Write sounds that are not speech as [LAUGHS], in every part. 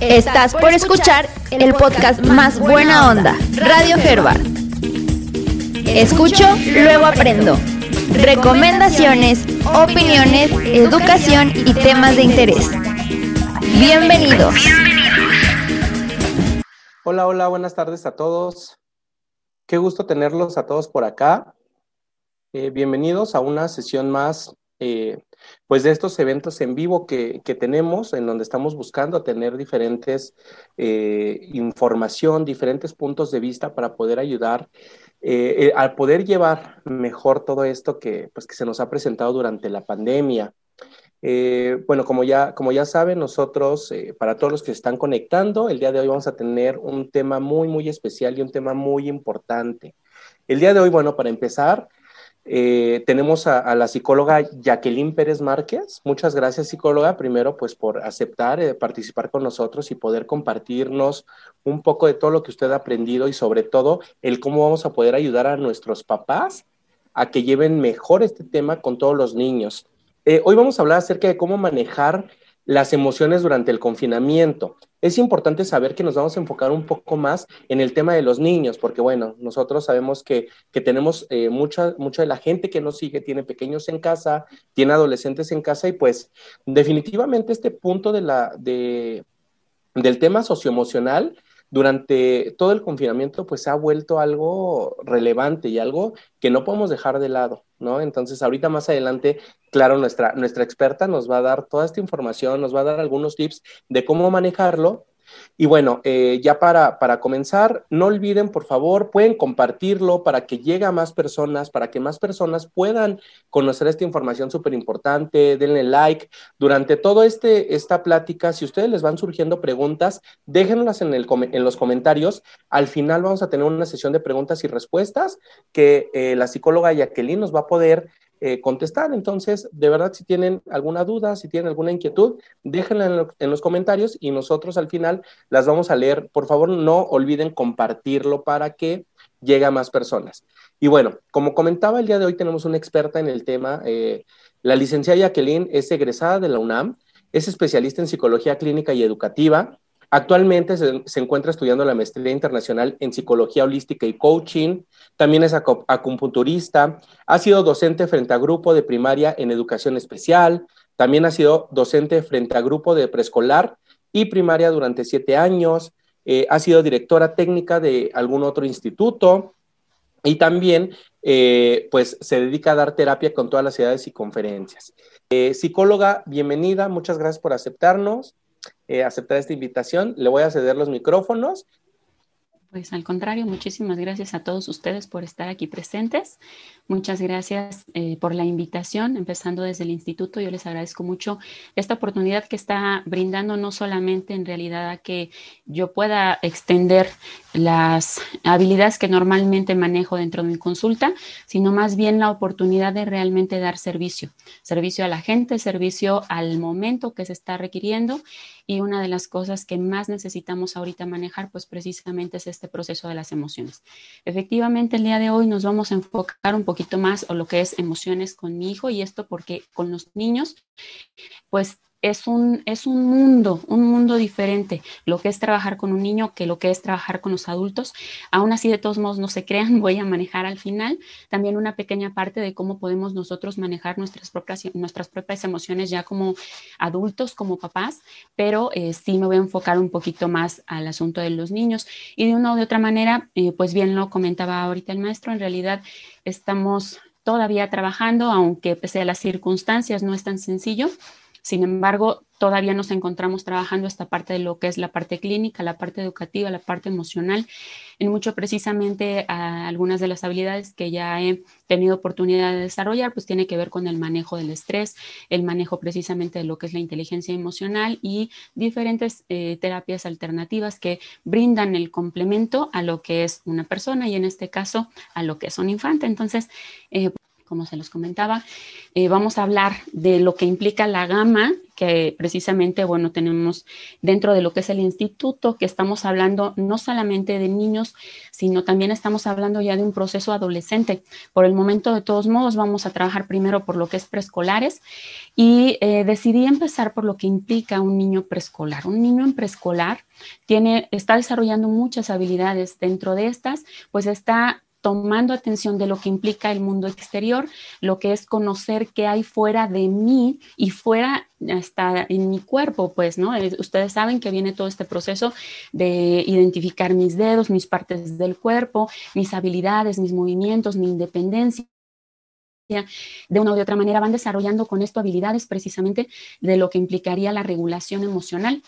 Estás por escuchar el podcast más buena onda, Radio Herbal. Escucho, luego aprendo. Recomendaciones, opiniones, educación y temas de interés. Bienvenidos. Hola, hola, buenas tardes a todos. Qué gusto tenerlos a todos por acá. Eh, bienvenidos a una sesión más eh, pues de estos eventos en vivo que, tenemos, en donde estamos buscando tener diferentes eh, información, diferentes puntos de vista para poder ayudar eh, al poder llevar mejor todo esto que, pues, que se nos ha presentado durante la pandemia. bueno, como ya, como ya saben, nosotros, para todos los que se están conectando, el día de hoy vamos a tener un tema muy, muy especial y un tema muy importante. El día de hoy, bueno, para empezar, eh, tenemos a, la psicóloga Jacqueline Pérez Márquez. Muchas gracias, psicóloga, primero pues por aceptar eh, participar con nosotros y poder compartirnos un poco de todo lo que usted ha aprendido y sobre todo el cómo vamos a poder ayudar a nuestros papás a que lleven mejor este tema con todos los niños. Eh, hoy vamos a hablar acerca de cómo manejar las emociones durante el confinamiento. Es importante saber que nos vamos a enfocar un poco más en el tema de los niños, porque bueno, nosotros sabemos que, tenemos eh, mucha, mucha de la gente que nos sigue tiene pequeños en casa, tiene adolescentes en casa y pues definitivamente este punto de la, de, del tema socioemocional durante todo el confinamiento pues se ha vuelto algo relevante y algo que no podemos dejar de lado, ¿no? Entonces ahorita más adelante, claro, nuestra, nuestra experta nos va a dar toda esta información, nos va a dar algunos tips de cómo manejarlo y bueno, eh, ya para, para comenzar, no olviden, por favor, pueden compartirlo para que llegue a más personas, para que más personas puedan conocer esta información súper importante. Denle like. Durante toda este, esta plática, si ustedes les van surgiendo preguntas, déjenlas en, el, en los comentarios. Al final vamos a tener una sesión de preguntas y respuestas que eh, la psicóloga Jacqueline nos va a poder eh, contestar. Entonces, de verdad, si tienen alguna duda, si tienen alguna inquietud, déjenla en, los comentarios y nosotros al final las vamos a leer. Por favor, no olviden compartirlo para que llegue a más personas. Y bueno, como comentaba, el día de hoy tenemos una experta en el tema. Eh, la licenciada Jacqueline es egresada de la UNAM, es especialista en psicología clínica y educativa. Actualmente se, encuentra estudiando la maestría internacional en psicología holística y coaching. También es acupunturista. Ha sido docente frente a grupo de primaria en educación especial. También ha sido docente frente a grupo de preescolar y primaria durante siete años. Eh, ha sido directora técnica de algún otro instituto. Y también, eh, pues, se dedica a dar terapia con todas las edades y conferencias. Eh, psicóloga, bienvenida. Muchas gracias por aceptarnos. Eh, aceptar esta invitación. Le voy a ceder los micrófonos. Pues al contrario, muchísimas gracias a todos ustedes por estar aquí presentes. Muchas gracias eh, por la invitación, empezando desde el instituto. Yo les agradezco mucho esta oportunidad que está brindando, no solamente en realidad a que yo pueda extender las habilidades que normalmente manejo dentro de mi consulta, sino más bien la oportunidad de realmente dar servicio, servicio a la gente, servicio al momento que se está requiriendo y una de las cosas que más necesitamos ahorita manejar, pues precisamente es este proceso de las emociones. Efectivamente, el día de hoy nos vamos a enfocar un poquito más o lo que es emociones con mi hijo y esto porque con los niños, pues es un, es un mundo, un mundo diferente, lo que es trabajar con un niño que lo que es trabajar con los adultos. Aún así, de todos modos, no se crean, [LAUGHS] voy a manejar al final también una pequeña parte de cómo podemos nosotros manejar nuestras propias, nuestras propias emociones ya como adultos, como papás, pero eh, sí me voy a enfocar un poquito más al asunto de los niños. Y de una u otra manera, eh, pues bien lo comentaba ahorita el maestro, en realidad estamos todavía trabajando, aunque pese a las circunstancias no es tan sencillo sin embargo, todavía nos encontramos trabajando esta parte de lo que es la parte clínica, la parte educativa, la parte emocional, en mucho precisamente algunas de las habilidades que ya he tenido oportunidad de desarrollar, pues tiene que ver con el manejo del estrés, el manejo precisamente de lo que es la inteligencia emocional y diferentes eh, terapias alternativas que brindan el complemento a lo que es una persona y en este caso a lo que es un infante. Entonces, eh, como se los comentaba. Eh, vamos a hablar de lo que implica la gama, que precisamente, bueno, tenemos dentro de lo que es el instituto, que estamos hablando no solamente de niños, sino también estamos hablando ya de un proceso adolescente. Por el momento, de todos modos, vamos a trabajar primero por lo que es preescolares y eh, decidí empezar por lo que implica un niño preescolar. Un niño en preescolar tiene, está desarrollando muchas habilidades. Dentro de estas, pues está tomando atención de lo que implica el mundo exterior, lo que es conocer qué hay fuera de mí y fuera hasta en mi cuerpo, pues, ¿no? Ustedes saben que viene todo este proceso de identificar mis dedos, mis partes del cuerpo, mis habilidades, mis movimientos, mi independencia de una u otra manera van desarrollando con esto habilidades precisamente de lo que implicaría la regulación emocional.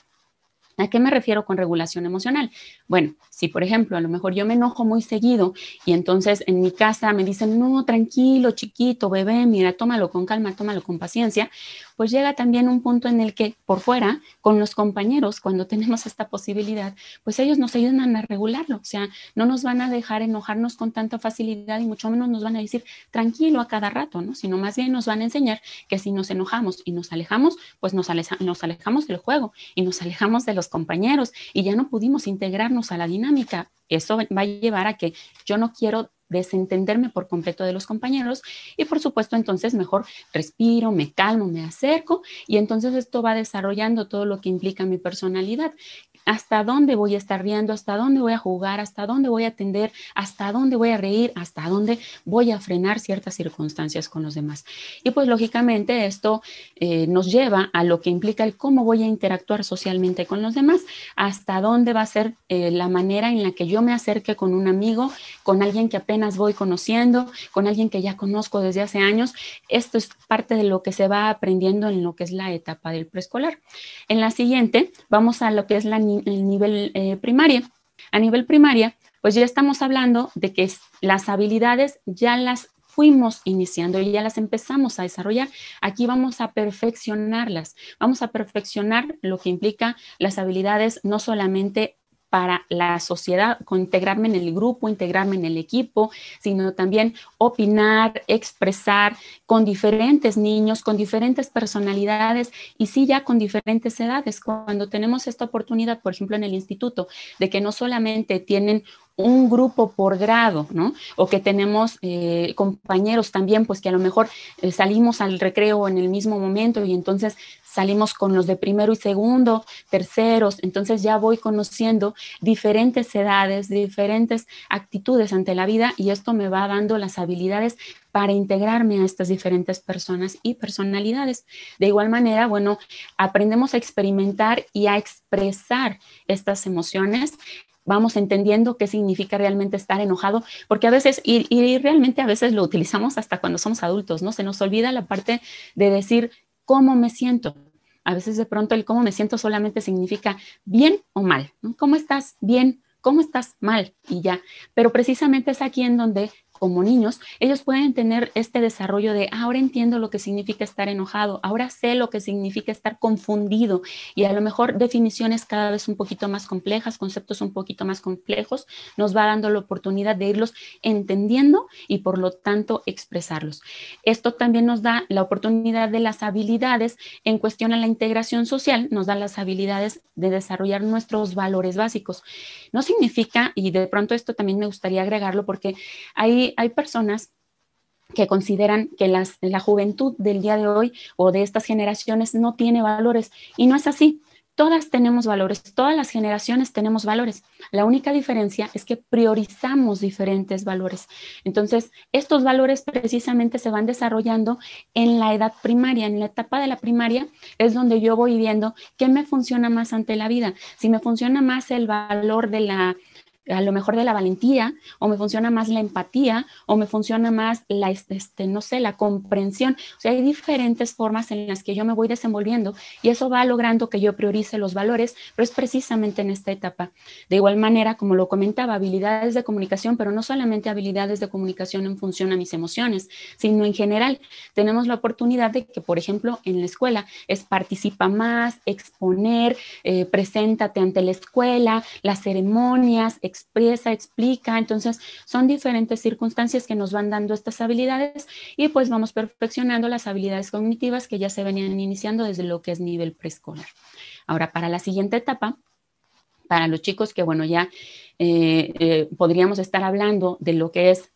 ¿A qué me refiero con regulación emocional? Bueno, si por ejemplo a lo mejor yo me enojo muy seguido y entonces en mi casa me dicen, no, tranquilo, chiquito, bebé, mira, tómalo con calma, tómalo con paciencia, pues llega también un punto en el que por fuera, con los compañeros, cuando tenemos esta posibilidad, pues ellos nos ayudan a regularlo, o sea, no nos van a dejar enojarnos con tanta facilidad y mucho menos nos van a decir tranquilo a cada rato, ¿no? Sino más bien nos van a enseñar que si nos enojamos y nos alejamos, pues nos, nos alejamos del juego y nos alejamos de los compañeros y ya no pudimos integrarnos a la dinámica. Eso va a llevar a que yo no quiero desentenderme por completo de los compañeros y por supuesto entonces mejor respiro, me calmo, me acerco y entonces esto va desarrollando todo lo que implica mi personalidad hasta dónde voy a estar riendo, hasta dónde voy a jugar, hasta dónde voy a atender, hasta dónde voy a reír, hasta dónde voy a frenar ciertas circunstancias con los demás. Y pues lógicamente esto eh, nos lleva a lo que implica el cómo voy a interactuar socialmente con los demás, hasta dónde va a ser eh, la manera en la que yo me acerque con un amigo, con alguien que apenas voy conociendo, con alguien que ya conozco desde hace años. Esto es parte de lo que se va aprendiendo en lo que es la etapa del preescolar. En la siguiente vamos a lo que es la el nivel eh, primaria. A nivel primaria, pues ya estamos hablando de que las habilidades ya las fuimos iniciando y ya las empezamos a desarrollar. Aquí vamos a perfeccionarlas. Vamos a perfeccionar lo que implica las habilidades no solamente para la sociedad, con integrarme en el grupo, integrarme en el equipo, sino también opinar, expresar con diferentes niños, con diferentes personalidades y sí ya con diferentes edades. Cuando tenemos esta oportunidad, por ejemplo, en el instituto, de que no solamente tienen un grupo por grado, ¿no? O que tenemos eh, compañeros también, pues que a lo mejor eh, salimos al recreo en el mismo momento y entonces salimos con los de primero y segundo, terceros, entonces ya voy conociendo diferentes edades, diferentes actitudes ante la vida y esto me va dando las habilidades para integrarme a estas diferentes personas y personalidades. De igual manera, bueno, aprendemos a experimentar y a expresar estas emociones vamos entendiendo qué significa realmente estar enojado, porque a veces, y, realmente a veces lo utilizamos hasta cuando somos adultos, ¿no? Se nos olvida la parte de decir cómo me siento. A veces de pronto el cómo me siento solamente significa bien o mal. ¿Cómo estás? Bien. ¿Cómo estás? Mal. Y ya. Pero precisamente es aquí en donde como niños, ellos pueden tener este desarrollo de ahora entiendo lo que significa estar enojado, ahora sé lo que significa estar confundido y a lo mejor definiciones cada vez un poquito más complejas, conceptos un poquito más complejos, nos va dando la oportunidad de irlos entendiendo y por lo tanto expresarlos. Esto también nos da la oportunidad de las habilidades en cuestión a la integración social, nos da las habilidades de desarrollar nuestros valores básicos. No significa, y de pronto esto también me gustaría agregarlo porque hay hay, personas que consideran que la juventud del día de hoy o de estas generaciones no tiene valores y no es así. Todas tenemos valores, todas las generaciones tenemos valores. La única diferencia es que priorizamos diferentes valores. Entonces, estos valores precisamente se van desarrollando en la edad primaria, en la etapa de la primaria es donde yo voy viendo qué me funciona más ante la vida. Si me funciona más el valor de la a lo mejor de la valentía, o me funciona más la empatía, o me funciona más la, este, no sé, la comprensión. O sea, hay diferentes formas en las que yo me voy desenvolviendo y eso va logrando que yo priorice los valores, pero es precisamente en esta etapa. De igual manera, como lo comentaba, habilidades de comunicación, pero no solamente habilidades de comunicación en función a mis emociones, sino en general. Tenemos la oportunidad de que, por ejemplo, en la escuela es participa más, exponer, eh, preséntate ante la escuela, las ceremonias, etc expresa, explica. Entonces, son diferentes circunstancias que nos van dando estas habilidades y pues vamos perfeccionando las habilidades cognitivas que ya se venían iniciando desde lo que es nivel preescolar. Ahora, para la siguiente etapa, para los chicos que, bueno, ya eh, eh, podríamos estar hablando de lo que es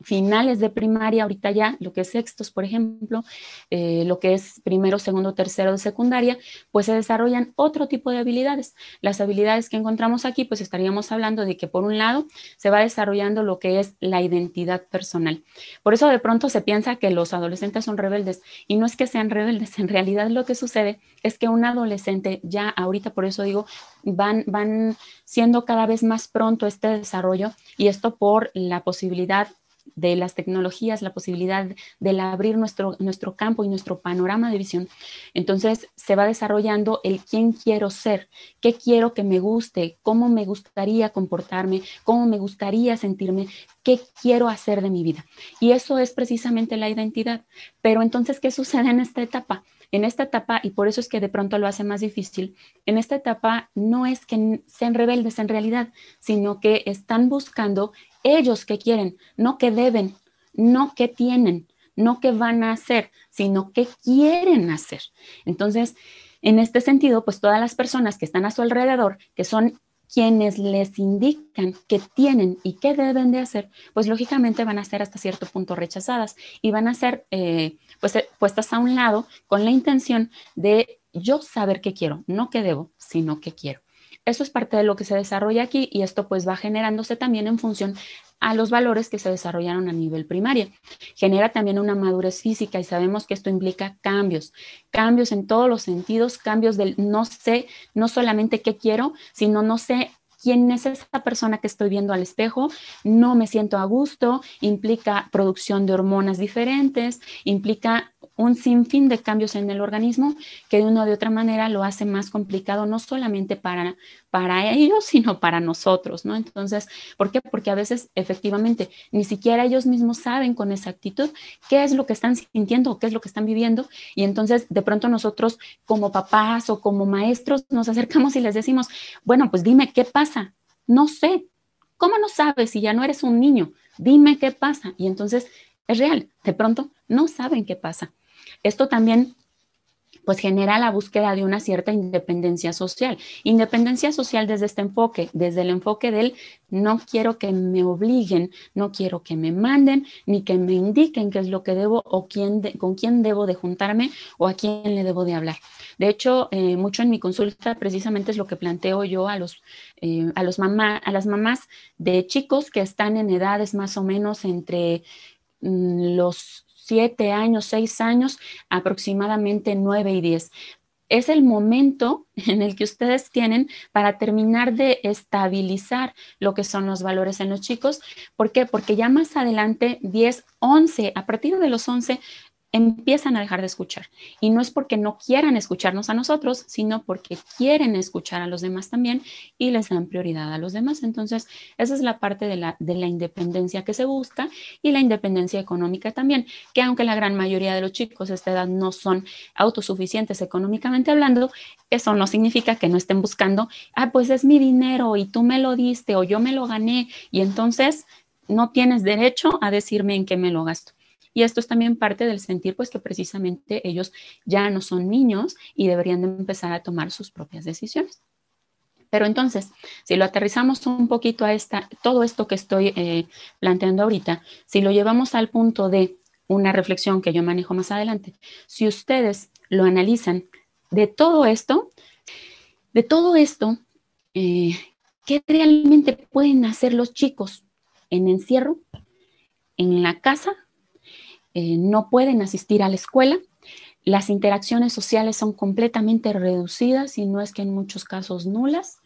finales de primaria, ahorita ya, lo que es sextos, por ejemplo, eh, lo que es primero, segundo, tercero de secundaria, pues se desarrollan otro tipo de habilidades. Las habilidades que encontramos aquí, pues estaríamos hablando de que por un lado se va desarrollando lo que es la identidad personal. Por eso de pronto se piensa que los adolescentes son rebeldes y no es que sean rebeldes, en realidad lo que sucede es que un adolescente ya ahorita, por eso digo, van, van siendo cada vez más pronto este desarrollo y esto por la posibilidad de las tecnologías, la posibilidad de abrir nuestro, nuestro campo y nuestro panorama de visión. Entonces se va desarrollando el quién quiero ser, qué quiero que me guste, cómo me gustaría comportarme, cómo me gustaría sentirme, qué quiero hacer de mi vida. Y eso es precisamente la identidad. Pero entonces, ¿qué sucede en esta etapa? En esta etapa, y por eso es que de pronto lo hace más difícil, en esta etapa no es que sean rebeldes en realidad, sino que están buscando ellos que quieren, no que deben, no que tienen, no que van a hacer, sino que quieren hacer. Entonces, en este sentido, pues todas las personas que están a su alrededor, que son quienes les indican que tienen y qué deben de hacer, pues lógicamente van a ser hasta cierto punto rechazadas y van a ser eh, pues, eh, puestas a un lado con la intención de yo saber qué quiero, no qué debo, sino qué quiero. Eso es parte de lo que se desarrolla aquí y esto pues va generándose también en función a los valores que se desarrollaron a nivel primaria. Genera también una madurez física y sabemos que esto implica cambios, cambios en todos los sentidos, cambios del no sé, no solamente qué quiero, sino no sé quién es esa persona que estoy viendo al espejo, no me siento a gusto, implica producción de hormonas diferentes, implica un sinfín de cambios en el organismo que de una o de otra manera lo hace más complicado, no solamente para, para ellos, sino para nosotros, ¿no? Entonces, ¿por qué? Porque a veces efectivamente ni siquiera ellos mismos saben con exactitud qué es lo que están sintiendo o qué es lo que están viviendo y entonces de pronto nosotros como papás o como maestros nos acercamos y les decimos, bueno, pues dime qué pasa, no sé, ¿cómo no sabes si ya no eres un niño? Dime qué pasa. Y entonces es real, de pronto no saben qué pasa. Esto también pues genera la búsqueda de una cierta independencia social. Independencia social desde este enfoque, desde el enfoque del no quiero que me obliguen, no quiero que me manden, ni que me indiquen qué es lo que debo o quién con quién debo de juntarme o a quién le debo de hablar. De hecho, eh, mucho en mi consulta precisamente es lo que planteo yo a, los, eh, a, los mamá, a las mamás de chicos que están en edades más o menos entre mm, los siete años, seis años, aproximadamente nueve y diez. Es el momento [LAUGHS] en el que ustedes tienen para terminar de estabilizar lo que son los valores en los chicos. ¿Por qué? Porque ya más adelante, 10, 11, a partir de los 11, empiezan a dejar de escuchar. Y no es porque no quieran escucharnos a nosotros, sino porque quieren escuchar a los demás también y les dan prioridad a los demás. Entonces, esa es la parte de la, de la independencia que se busca y la independencia económica también, que aunque la gran mayoría de los chicos a esta edad no son autosuficientes económicamente hablando, eso no significa que no estén buscando, ah, pues es mi dinero y tú me lo diste o yo me lo gané y entonces no tienes derecho a decirme en qué me lo gasto. Y esto es también parte del sentir, pues que precisamente ellos ya no son niños y deberían de empezar a tomar sus propias decisiones. Pero entonces, si lo aterrizamos un poquito a esta, todo esto que estoy eh, planteando ahorita, si lo llevamos al punto de una reflexión que yo manejo más adelante, si ustedes lo analizan de todo esto, de todo esto, eh, ¿qué realmente pueden hacer los chicos en encierro, en la casa eh, no pueden asistir a la escuela. Las interacciones sociales son completamente reducidas y no es que en muchos casos nulas.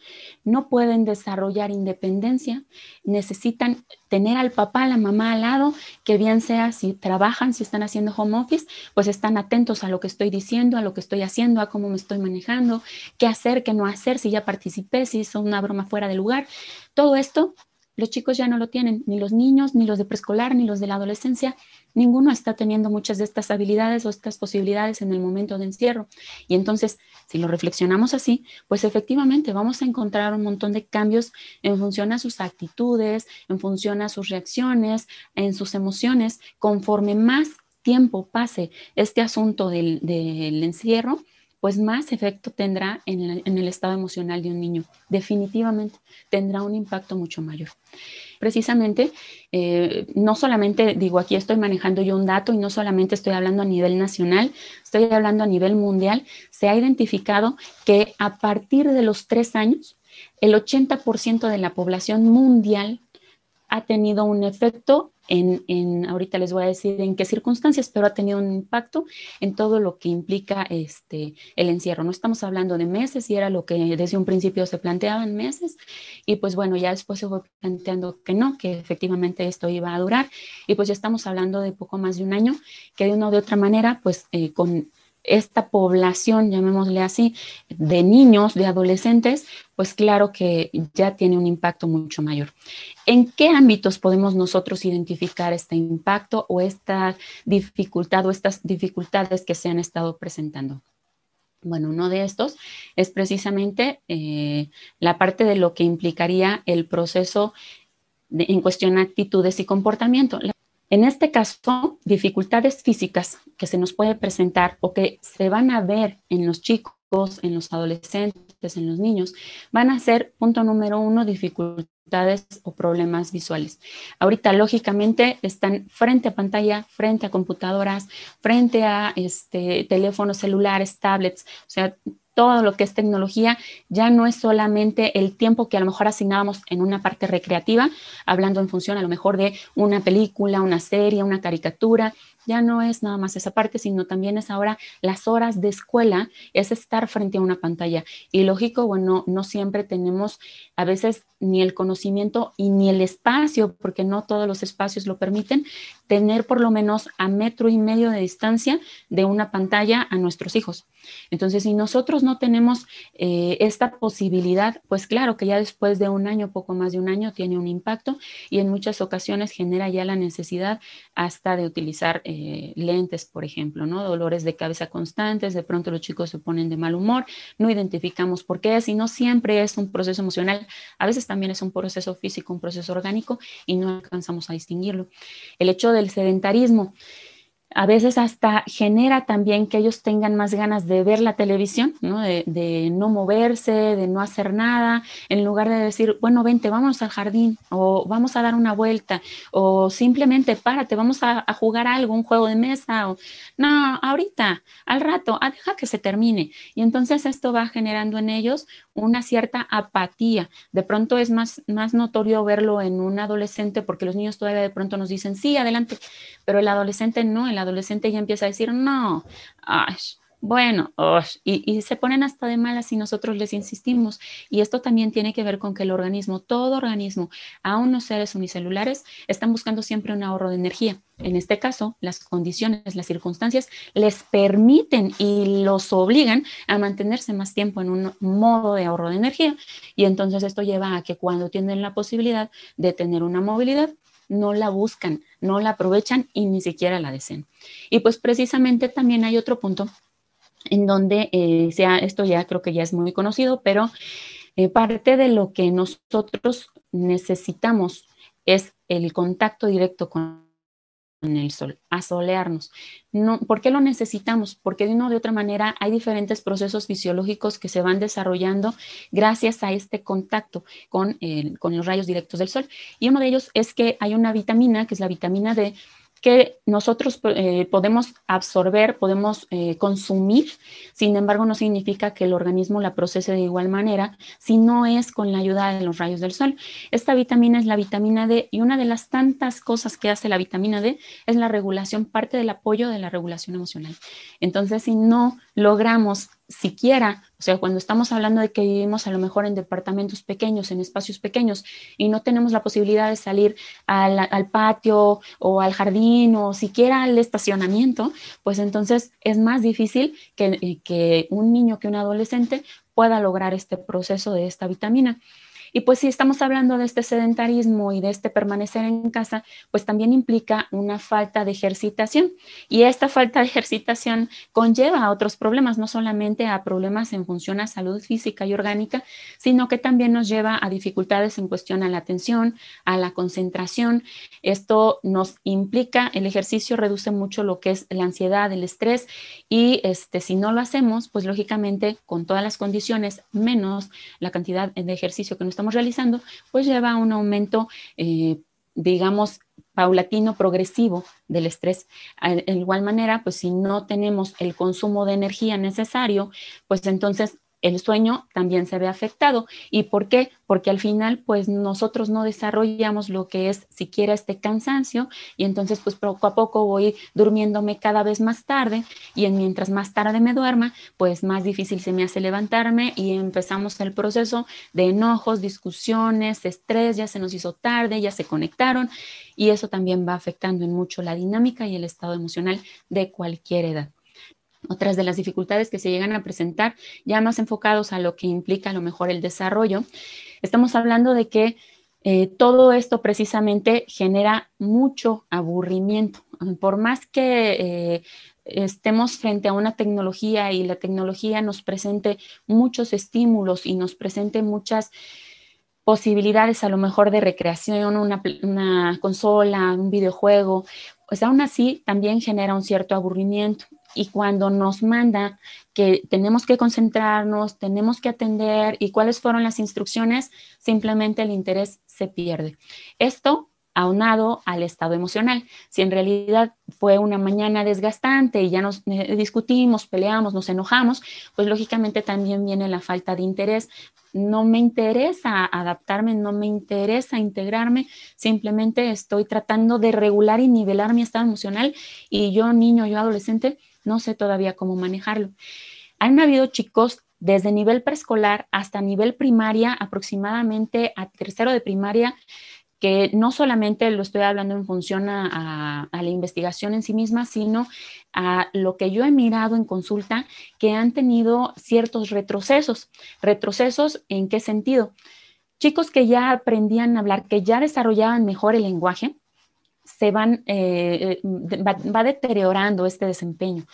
No pueden desarrollar independencia. Necesitan tener al papá, la mamá al lado, que bien sea si trabajan, si están haciendo home office, pues están atentos a lo que estoy diciendo, a lo que estoy haciendo, a cómo me estoy manejando, qué hacer, qué no hacer, si ya participé, si hizo una broma fuera de lugar. Todo esto los chicos ya no lo tienen, ni los niños, ni los de preescolar, ni los de la adolescencia, ninguno está teniendo muchas de estas habilidades o estas posibilidades en el momento de encierro. Y entonces, si lo reflexionamos así, pues efectivamente vamos a encontrar un montón de cambios en función a sus actitudes, en función a sus reacciones, en sus emociones, conforme más tiempo pase este asunto del, del encierro, pues más efecto tendrá en el, estado emocional de un niño. Definitivamente tendrá un impacto mucho mayor. Precisamente, eh, no solamente digo aquí estoy manejando yo un dato y no solamente estoy hablando a nivel nacional, estoy hablando a nivel mundial, se ha identificado que a partir de los tres años, el 80% de la población mundial ha tenido un efecto en, ahorita les voy a decir en qué circunstancias, pero ha tenido un impacto en todo lo que implica este, el encierro. No estamos hablando de meses y era lo que desde un principio se planteaban meses y pues bueno, ya después se fue planteando que no, que efectivamente esto iba a durar y pues ya estamos hablando de poco más de un año que de una u otra manera pues eh, con esta población, llamémosle así, de niños, de adolescentes, pues claro que ya tiene un impacto mucho mayor. ¿En qué ámbitos podemos nosotros identificar este impacto o esta dificultad o estas dificultades que se han estado presentando? Bueno, uno de estos es precisamente eh, la parte de lo que implicaría el proceso en cuestión de actitudes y comportamiento. En este caso, dificultades físicas que se nos puede presentar o que se van a ver en los chicos, en los adolescentes, en los niños, van a ser, punto número uno, dificultades o problemas visuales. Ahorita, lógicamente, están frente a pantalla, frente a computadoras, frente a este, teléfonos celulares, tablets, o sea, todo lo que es tecnología ya no es solamente el tiempo que a lo mejor asignábamos en una parte recreativa, hablando en función a lo mejor de una película, una serie, una caricatura, ya no es nada más esa parte, sino también es ahora las horas de escuela, es estar frente a una pantalla. Y lógico, bueno, no siempre tenemos a veces ni el conocimiento y ni el espacio, porque no todos los espacios lo permiten, tener por lo menos a metro y medio de distancia de una pantalla a nuestros hijos. Entonces, si nosotros no tenemos eh, esta posibilidad, pues claro que ya después de un año, poco más de un año, tiene un impacto y en muchas ocasiones genera ya la necesidad hasta de utilizar eh, lentes, por ejemplo, ¿no? Dolores de cabeza constantes, de pronto los chicos se ponen de mal humor, no identificamos por qué, si no siempre es un proceso emocional, a veces también es un proceso físico, un proceso orgánico y no alcanzamos a distinguirlo. El hecho del sedentarismo a veces hasta genera también que ellos tengan más ganas de ver la televisión, ¿no? De, no moverse, de no hacer nada, en lugar de decir, bueno, vente, vamos al jardín, o vamos a dar una vuelta, o simplemente párate, vamos a, jugar algo, un juego de mesa, o no, ahorita, al rato, ah, deja que se termine. Y entonces esto va generando en ellos una cierta apatía. De pronto es más, más notorio verlo en un adolescente, porque los niños todavía de pronto nos dicen, sí, adelante, pero el adolescente no, el adolescente ya empieza a decir, no, bueno, y, se ponen hasta de malas si nosotros les insistimos. Y esto también tiene que ver con que el organismo, todo organismo, aún los seres unicelulares, están buscando siempre un ahorro de energía. En este caso, las condiciones, las circunstancias les permiten y los obligan a mantenerse más tiempo en un modo de ahorro de energía. Y entonces esto lleva a que cuando tienen la posibilidad de tener una movilidad, no la buscan, no la aprovechan y ni siquiera la desean. Y pues precisamente también hay otro punto en donde eh, sea, esto ya creo que ya es muy conocido, pero eh, parte de lo que nosotros necesitamos es el contacto directo con en el sol, a solearnos. No, ¿Por qué lo necesitamos? Porque de una o de otra manera hay diferentes procesos fisiológicos que se van desarrollando gracias a este contacto con, con los rayos directos del sol. Y uno de ellos es que hay una vitamina, que es la vitamina D, que nosotros eh, podemos absorber, podemos eh, consumir, sin embargo no significa que el organismo la procese de igual manera si no es con la ayuda de los rayos del sol. Esta vitamina es la vitamina D y una de las tantas cosas que hace la vitamina D es la regulación, parte del apoyo de la regulación emocional. Entonces, si no logramos siquiera, o sea, cuando estamos hablando de que vivimos a lo mejor en departamentos pequeños, en espacios pequeños, y no tenemos la posibilidad de salir al, patio o al jardín o siquiera al estacionamiento, pues entonces es más difícil que, que un niño, que un adolescente pueda lograr este proceso de esta vitamina. Y pues si estamos hablando de este sedentarismo y de este permanecer en casa, pues también implica una falta de ejercitación. Y esta falta de ejercitación conlleva a otros problemas, no solamente a problemas en función a salud física y orgánica, sino que también nos lleva a dificultades en cuestión a la atención, a la concentración. Esto nos implica, el ejercicio reduce mucho lo que es la ansiedad, el estrés y este, si no lo hacemos, pues lógicamente con todas las condiciones menos la cantidad de ejercicio que no estamos realizando, pues lleva a un aumento, eh, digamos, paulatino, progresivo del estrés. De igual manera, pues si no tenemos el consumo de energía necesario, pues entonces el sueño también se ve afectado. ¿Y por qué? Porque al final, pues nosotros no desarrollamos lo que es siquiera este cansancio y entonces, pues poco a poco voy durmiéndome cada vez más tarde y mientras más tarde me duerma, pues más difícil se me hace levantarme y empezamos el proceso de enojos, discusiones, estrés, ya se nos hizo tarde, ya se conectaron y eso también va afectando en mucho la dinámica y el estado emocional de cualquier edad. Otras de las dificultades que se llegan a presentar, ya más enfocados a lo que implica a lo mejor el desarrollo, estamos hablando de que eh, todo esto precisamente genera mucho aburrimiento. Por más que eh, estemos frente a una tecnología y la tecnología nos presente muchos estímulos y nos presente muchas posibilidades a lo mejor de recreación, una, una consola, un videojuego, pues aún así también genera un cierto aburrimiento y cuando nos manda que tenemos que concentrarnos, tenemos que atender y cuáles fueron las instrucciones, simplemente el interés se pierde. Esto aunado al estado emocional. Si en realidad fue una mañana desgastante y ya nos eh, discutimos, peleamos, nos enojamos, pues lógicamente también viene la falta de interés. No me interesa adaptarme, no me interesa integrarme, simplemente estoy tratando de regular y nivelar mi estado emocional y yo niño, yo adolescente, no sé todavía cómo manejarlo. Han habido chicos desde nivel preescolar hasta nivel primaria, aproximadamente a tercero de primaria, que no solamente lo estoy hablando en función a, la investigación en sí misma, sino a lo que yo he mirado en consulta, que han tenido ciertos retrocesos. ¿Retrocesos en qué sentido? Chicos que ya aprendían a hablar, que ya desarrollaban mejor el lenguaje, se van, eh, eh, va, deteriorando este desempeño.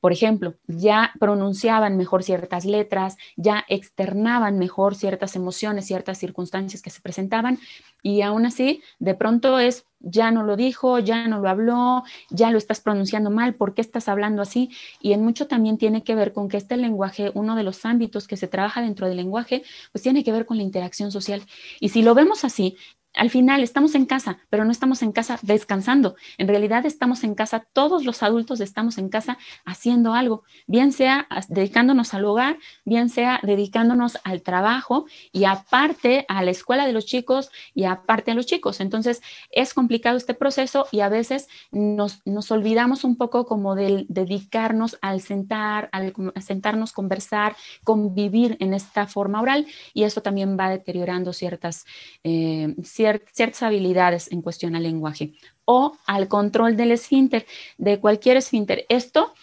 Por ejemplo, ya pronunciaban mejor ciertas letras, ya externaban mejor ciertas emociones, ciertas circunstancias que se presentaban y aún así, de pronto es, ya no lo dijo, ya no lo habló, ya lo estás pronunciando mal, ¿por qué estás hablando así? Y en mucho también tiene que ver con que este lenguaje, uno de los ámbitos que se trabaja dentro del lenguaje, pues tiene que ver con la interacción social. Y si lo vemos así, al final estamos en casa, pero no estamos en casa descansando. En realidad estamos en casa, todos los adultos estamos en casa haciendo algo, bien sea dedicándonos al hogar, bien sea dedicándonos al trabajo y aparte a la escuela de los chicos y aparte a los chicos. Entonces es complicado este proceso y a veces nos, olvidamos un poco como de dedicarnos al sentar, al sentarnos, conversar, convivir en esta forma oral y eso también va deteriorando ciertas, eh, ciertas habilidades en cuestión al lenguaje o al control del esfínter, de cualquier esfínter. Esto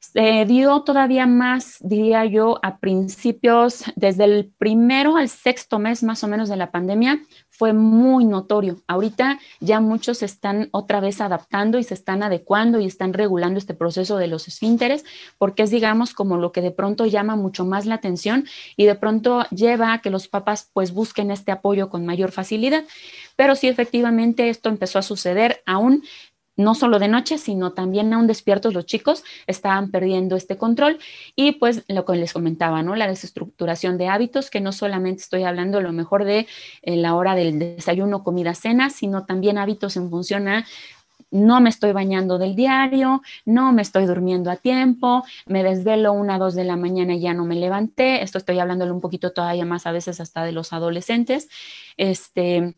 se dio todavía más, diría yo, a principios, desde el primero al sexto mes más o menos de la pandemia, fue muy notorio. Ahorita ya muchos están otra vez adaptando y se están adecuando y están regulando este proceso de los esfínteres, porque es, digamos, como lo que de pronto llama mucho más la atención y de pronto lleva a que los papás pues busquen este apoyo con mayor facilidad. Pero sí, efectivamente, esto empezó a suceder aún no solo de noche, sino también aún despiertos los chicos estaban perdiendo este control y pues lo que les comentaba, ¿no? La desestructuración de hábitos, que no solamente estoy hablando a lo mejor de eh, la hora del desayuno, comida, cena, sino también hábitos en función a no me estoy bañando del diario, no me estoy durmiendo a tiempo, me desvelo una, dos de la mañana y ya no me levanté. Esto estoy hablándole un poquito todavía más a veces hasta de los adolescentes. Este,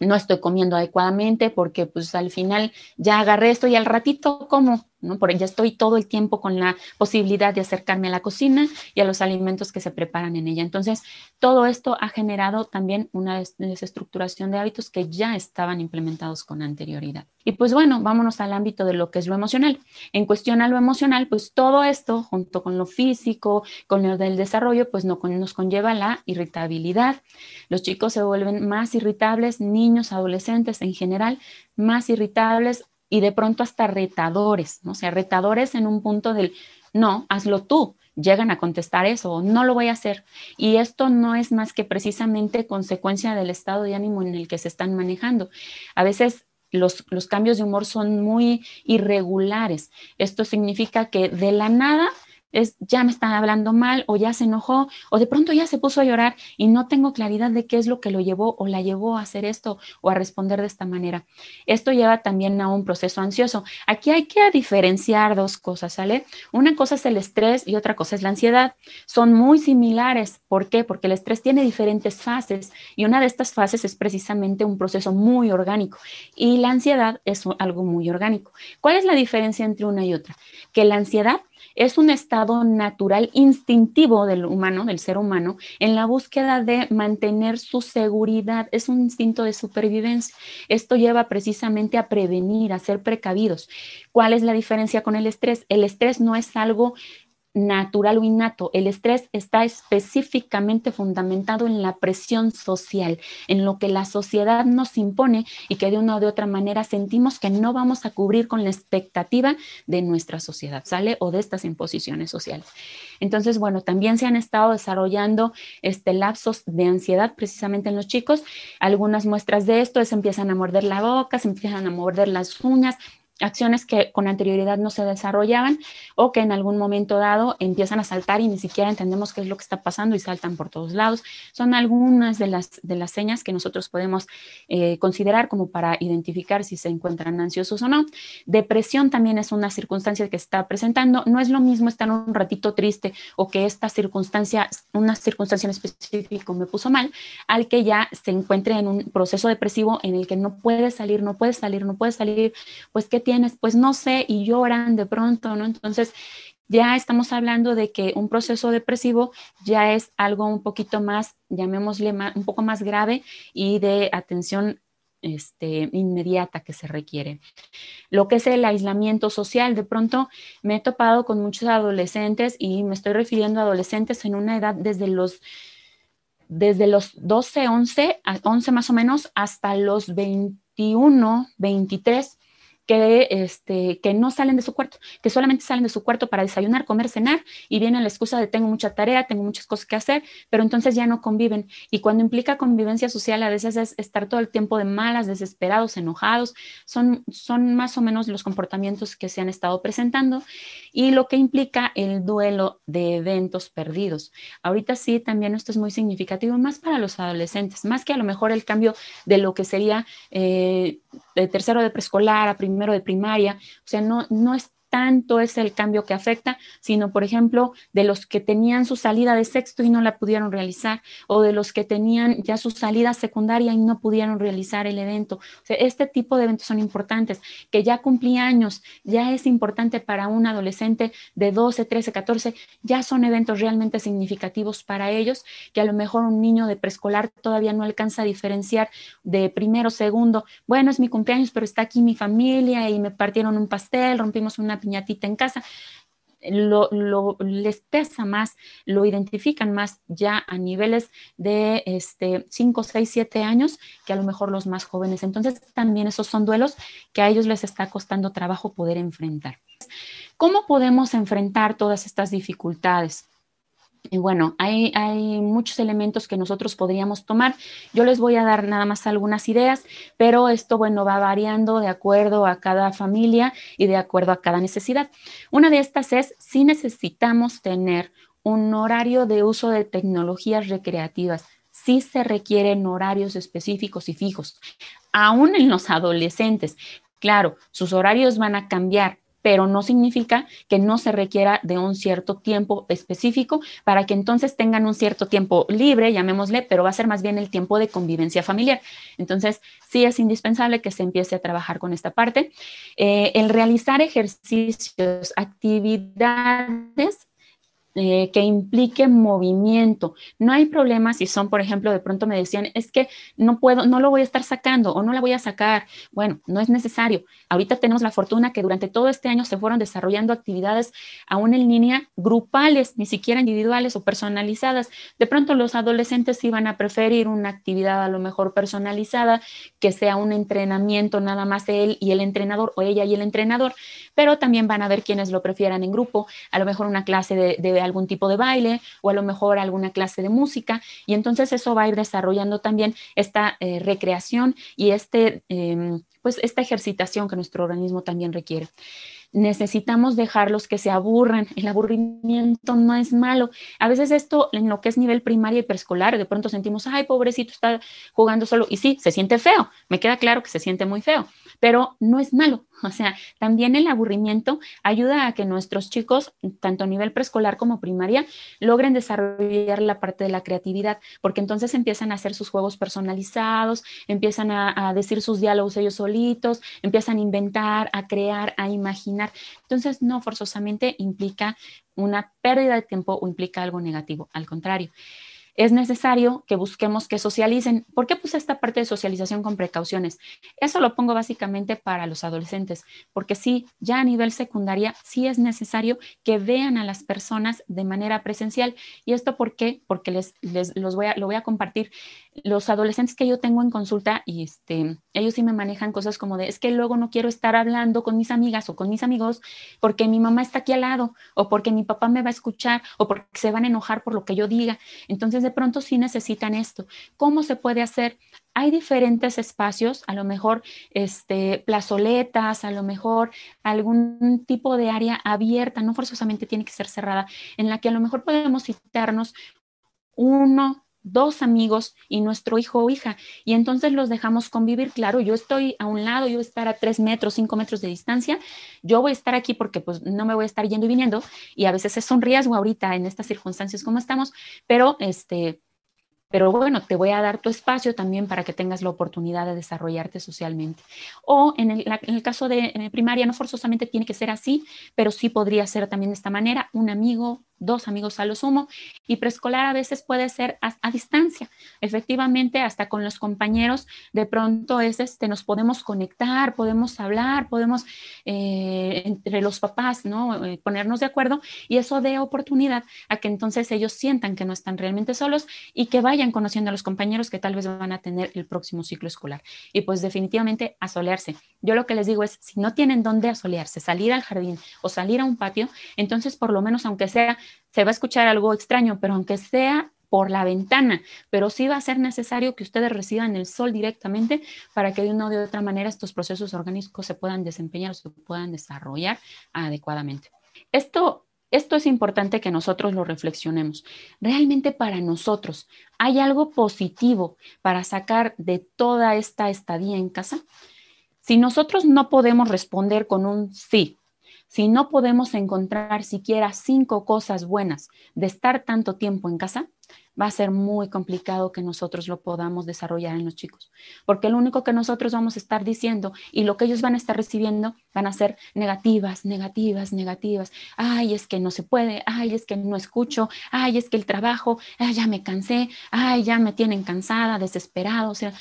no estoy comiendo adecuadamente porque pues al final ya agarré esto y al ratito como, ¿no? Porque ya estoy todo el tiempo con la posibilidad de acercarme a la cocina y a los alimentos que se preparan en ella. Entonces, todo esto ha generado también una desestructuración de hábitos que ya estaban implementados con anterioridad. Y pues bueno, vámonos al ámbito de lo que es lo emocional. En cuestión a lo emocional, pues todo esto, junto con lo físico, con lo del desarrollo, pues no, nos conlleva la irritabilidad. Los chicos se vuelven más irritables, niños, adolescentes en general, más irritables y de pronto hasta retadores, ¿no? O sea, retadores en un punto del, no, hazlo tú, llegan a contestar eso, no lo voy a hacer. Y esto no es más que precisamente consecuencia del estado de ánimo en el que se están manejando. A veces los, los, cambios de humor son muy irregulares. Esto significa que de la nada es ya me están hablando mal o ya se enojó o de pronto ya se puso a llorar y no tengo claridad de qué es lo que lo llevó o la llevó a hacer esto o a responder de esta manera. Esto lleva también a un proceso ansioso. Aquí hay que diferenciar dos cosas, ¿sale? Una cosa es el estrés y otra cosa es la ansiedad. Son muy similares. ¿Por qué? Porque el estrés tiene diferentes fases y una de estas fases es precisamente un proceso muy orgánico y la ansiedad es algo muy orgánico. ¿Cuál es la diferencia entre una y otra? Que la ansiedad es un estado natural instintivo del humano, del ser humano, en la búsqueda de mantener su seguridad. Es un instinto de supervivencia. Esto lleva precisamente a prevenir, a ser precavidos. ¿Cuál es la diferencia con el estrés? El estrés no es algo natural o innato. El estrés está específicamente fundamentado en la presión social, en lo que la sociedad nos impone y que de una o de otra manera sentimos que no vamos a cubrir con la expectativa de nuestra sociedad, ¿sale? O de estas imposiciones sociales. Entonces, bueno, también se han estado desarrollando este lapsos de ansiedad precisamente en los chicos. Algunas muestras de esto es empiezan a morder la boca, se empiezan a morder las uñas, acciones que con anterioridad no se desarrollaban o que en algún momento dado empiezan a saltar y ni siquiera entendemos qué es lo que está pasando y saltan por todos lados. Son algunas de las, de las señas que nosotros podemos eh, considerar como para identificar si se encuentran ansiosos o no. Depresión también es una circunstancia que está presentando. No es lo mismo estar un ratito triste o que esta circunstancia, una circunstancia en específico me puso mal, al que ya se encuentre en un proceso depresivo en el que no puede salir, no puede salir, no puede salir, pues que tienes? Pues no sé, y lloran de pronto, ¿no? Entonces, ya estamos hablando de que un proceso depresivo ya es algo un poquito más, llamémosle un poco más grave y de atención este, inmediata que se requiere. Lo que es el aislamiento social, de pronto me he topado con muchos adolescentes y me estoy refiriendo a adolescentes en una edad desde los desde los 12, 11, 11 más o menos, hasta los 21, 23, que, este, que no salen de su cuarto, que solamente salen de su cuarto para desayunar, comer, cenar y viene la excusa de tengo mucha tarea, tengo muchas cosas que hacer, pero entonces ya no conviven. Y cuando implica convivencia social a veces es estar todo el tiempo de malas, desesperados, enojados, son, son más o menos los comportamientos que se han estado presentando y lo que implica el duelo de eventos perdidos. Ahorita sí, también esto es muy significativo, más para los adolescentes, más que a lo mejor el cambio de lo que sería eh, de tercero de preescolar a primero de primaria, o sea, no, no es tanto es el cambio que afecta, sino, por ejemplo, de los que tenían su salida de sexto y no la pudieron realizar, o de los que tenían ya su salida secundaria y no pudieron realizar el evento. O sea, este tipo de eventos son importantes, que ya cumplí años, ya es importante para un adolescente de 12, 13, 14, ya son eventos realmente significativos para ellos, que a lo mejor un niño de preescolar todavía no alcanza a diferenciar de primero, segundo, bueno, es mi cumpleaños, pero está aquí mi familia y me partieron un pastel, rompimos una piñatita en casa, lo, les pesa más, lo identifican más ya a niveles de este, 5, 6, 7 años que a lo mejor los más jóvenes. Entonces también esos son duelos que a ellos les está costando trabajo poder enfrentar. ¿Cómo podemos enfrentar todas estas dificultades? Y bueno, hay, muchos elementos que nosotros podríamos tomar. Yo les voy a dar nada más algunas ideas, pero esto, bueno, va variando de acuerdo a cada familia y de acuerdo a cada necesidad. Una de estas es si necesitamos tener un horario de uso de tecnologías recreativas. Si se requieren horarios específicos y fijos, aún en los adolescentes. Claro, sus horarios van a cambiar, pero no significa que no se requiera de un cierto tiempo específico para que entonces tengan un cierto tiempo libre, llamémosle, pero va a ser más bien el tiempo de convivencia familiar. Entonces, sí es indispensable que se empiece a trabajar con esta parte. Eh, el realizar ejercicios, actividades eh, que implique movimiento. No hay problema si son, por ejemplo, de pronto me decían, es que no puedo, no lo voy a estar sacando o no la voy a sacar. Bueno, no es necesario. Ahorita tenemos la fortuna que durante todo este año se fueron desarrollando actividades aún en línea grupales, ni siquiera individuales o personalizadas. De pronto los adolescentes iban a preferir una actividad a lo mejor personalizada, que sea un entrenamiento nada más él y el entrenador o ella y el entrenador, pero también van a ver quienes lo prefieran en grupo, a lo mejor una clase de, de algún tipo de baile o a lo mejor alguna clase de música y entonces eso va a ir desarrollando también esta eh, recreación y este, em, pues esta ejercitación que nuestro organismo también requiere necesitamos dejarlos que se aburran. El aburrimiento no es malo. A veces esto en lo que es nivel primaria y preescolar, de pronto sentimos, ay, pobrecito, está jugando solo. Y sí, se siente feo. Me queda claro que se siente muy feo, pero no es malo. O sea, también el aburrimiento ayuda a que nuestros chicos, tanto a nivel preescolar como primaria, logren desarrollar la parte de la creatividad, porque entonces empiezan a hacer sus juegos personalizados, empiezan a, decir sus diálogos ellos solitos, empiezan a inventar, a crear, a imaginar. Entonces, no forzosamente implica una pérdida de tiempo o implica algo negativo, al contrario es necesario que busquemos que socialicen. ¿Por qué puse esta parte de socialización con precauciones? Eso lo pongo básicamente para los adolescentes, porque sí, ya a nivel secundaria, sí es necesario que vean a las personas de manera presencial. ¿Y esto por qué? Porque les, les los voy a, lo voy a compartir. Los adolescentes que yo tengo en consulta, y este, ellos sí me manejan cosas como de, es que luego no quiero estar hablando con mis amigas o con mis amigos porque mi mamá está aquí al lado, o porque mi papá me va a escuchar, o porque se van a enojar por lo que yo diga. Entonces, de pronto sí necesitan esto. ¿Cómo se puede hacer? Hay diferentes espacios, a lo mejor este, plazoletas, a lo mejor algún tipo de área abierta, no forzosamente tiene que ser cerrada, en la que a lo mejor podemos citarnos uno, dos amigos y nuestro hijo o hija, y entonces los dejamos convivir. Claro, yo estoy a un lado, yo voy a estar a tres metros, cinco metros de distancia, yo voy a estar aquí porque pues no me voy a estar yendo y viniendo, y a veces es un riesgo ahorita en estas circunstancias como estamos, pero este, pero bueno, te voy a dar tu espacio también para que tengas la oportunidad de desarrollarte socialmente. O en el, en el caso de primaria, no forzosamente tiene que ser así, pero sí podría ser también de esta manera, un amigo, dos amigos a lo sumo, y preescolar a veces puede ser a, distancia. Efectivamente, hasta con los compañeros, de pronto es este, nos podemos conectar, podemos hablar, podemos eh, entre los papás, ¿no? Eh, ponernos de acuerdo, y eso dé oportunidad a que entonces ellos sientan que no están realmente solos y que vayan conociendo a los compañeros que tal vez van a tener el próximo ciclo escolar. Y pues definitivamente asolearse. Yo lo que les digo es, si no tienen dónde asolearse, salir al jardín o salir a un patio, entonces por lo menos aunque sea se va a escuchar algo extraño, pero aunque sea por la ventana, pero sí va a ser necesario que ustedes reciban el sol directamente para que de una o de otra manera estos procesos orgánicos se puedan desempeñar o se puedan desarrollar adecuadamente. Esto, esto es importante que nosotros lo reflexionemos. Realmente para nosotros, ¿hay algo positivo para sacar de toda esta estadía en casa? Si nosotros no podemos responder con un sí, si no podemos encontrar siquiera cinco cosas buenas de estar tanto tiempo en casa, va a ser muy complicado que nosotros lo podamos desarrollar en los chicos, porque lo único que nosotros vamos a estar diciendo y lo que ellos van a estar recibiendo van a ser negativas, negativas, negativas. Ay, es que no se puede, ay, es que no escucho, ay, es que el trabajo, ay, ya me cansé, ay, ya me tienen cansada, desesperado, o sea,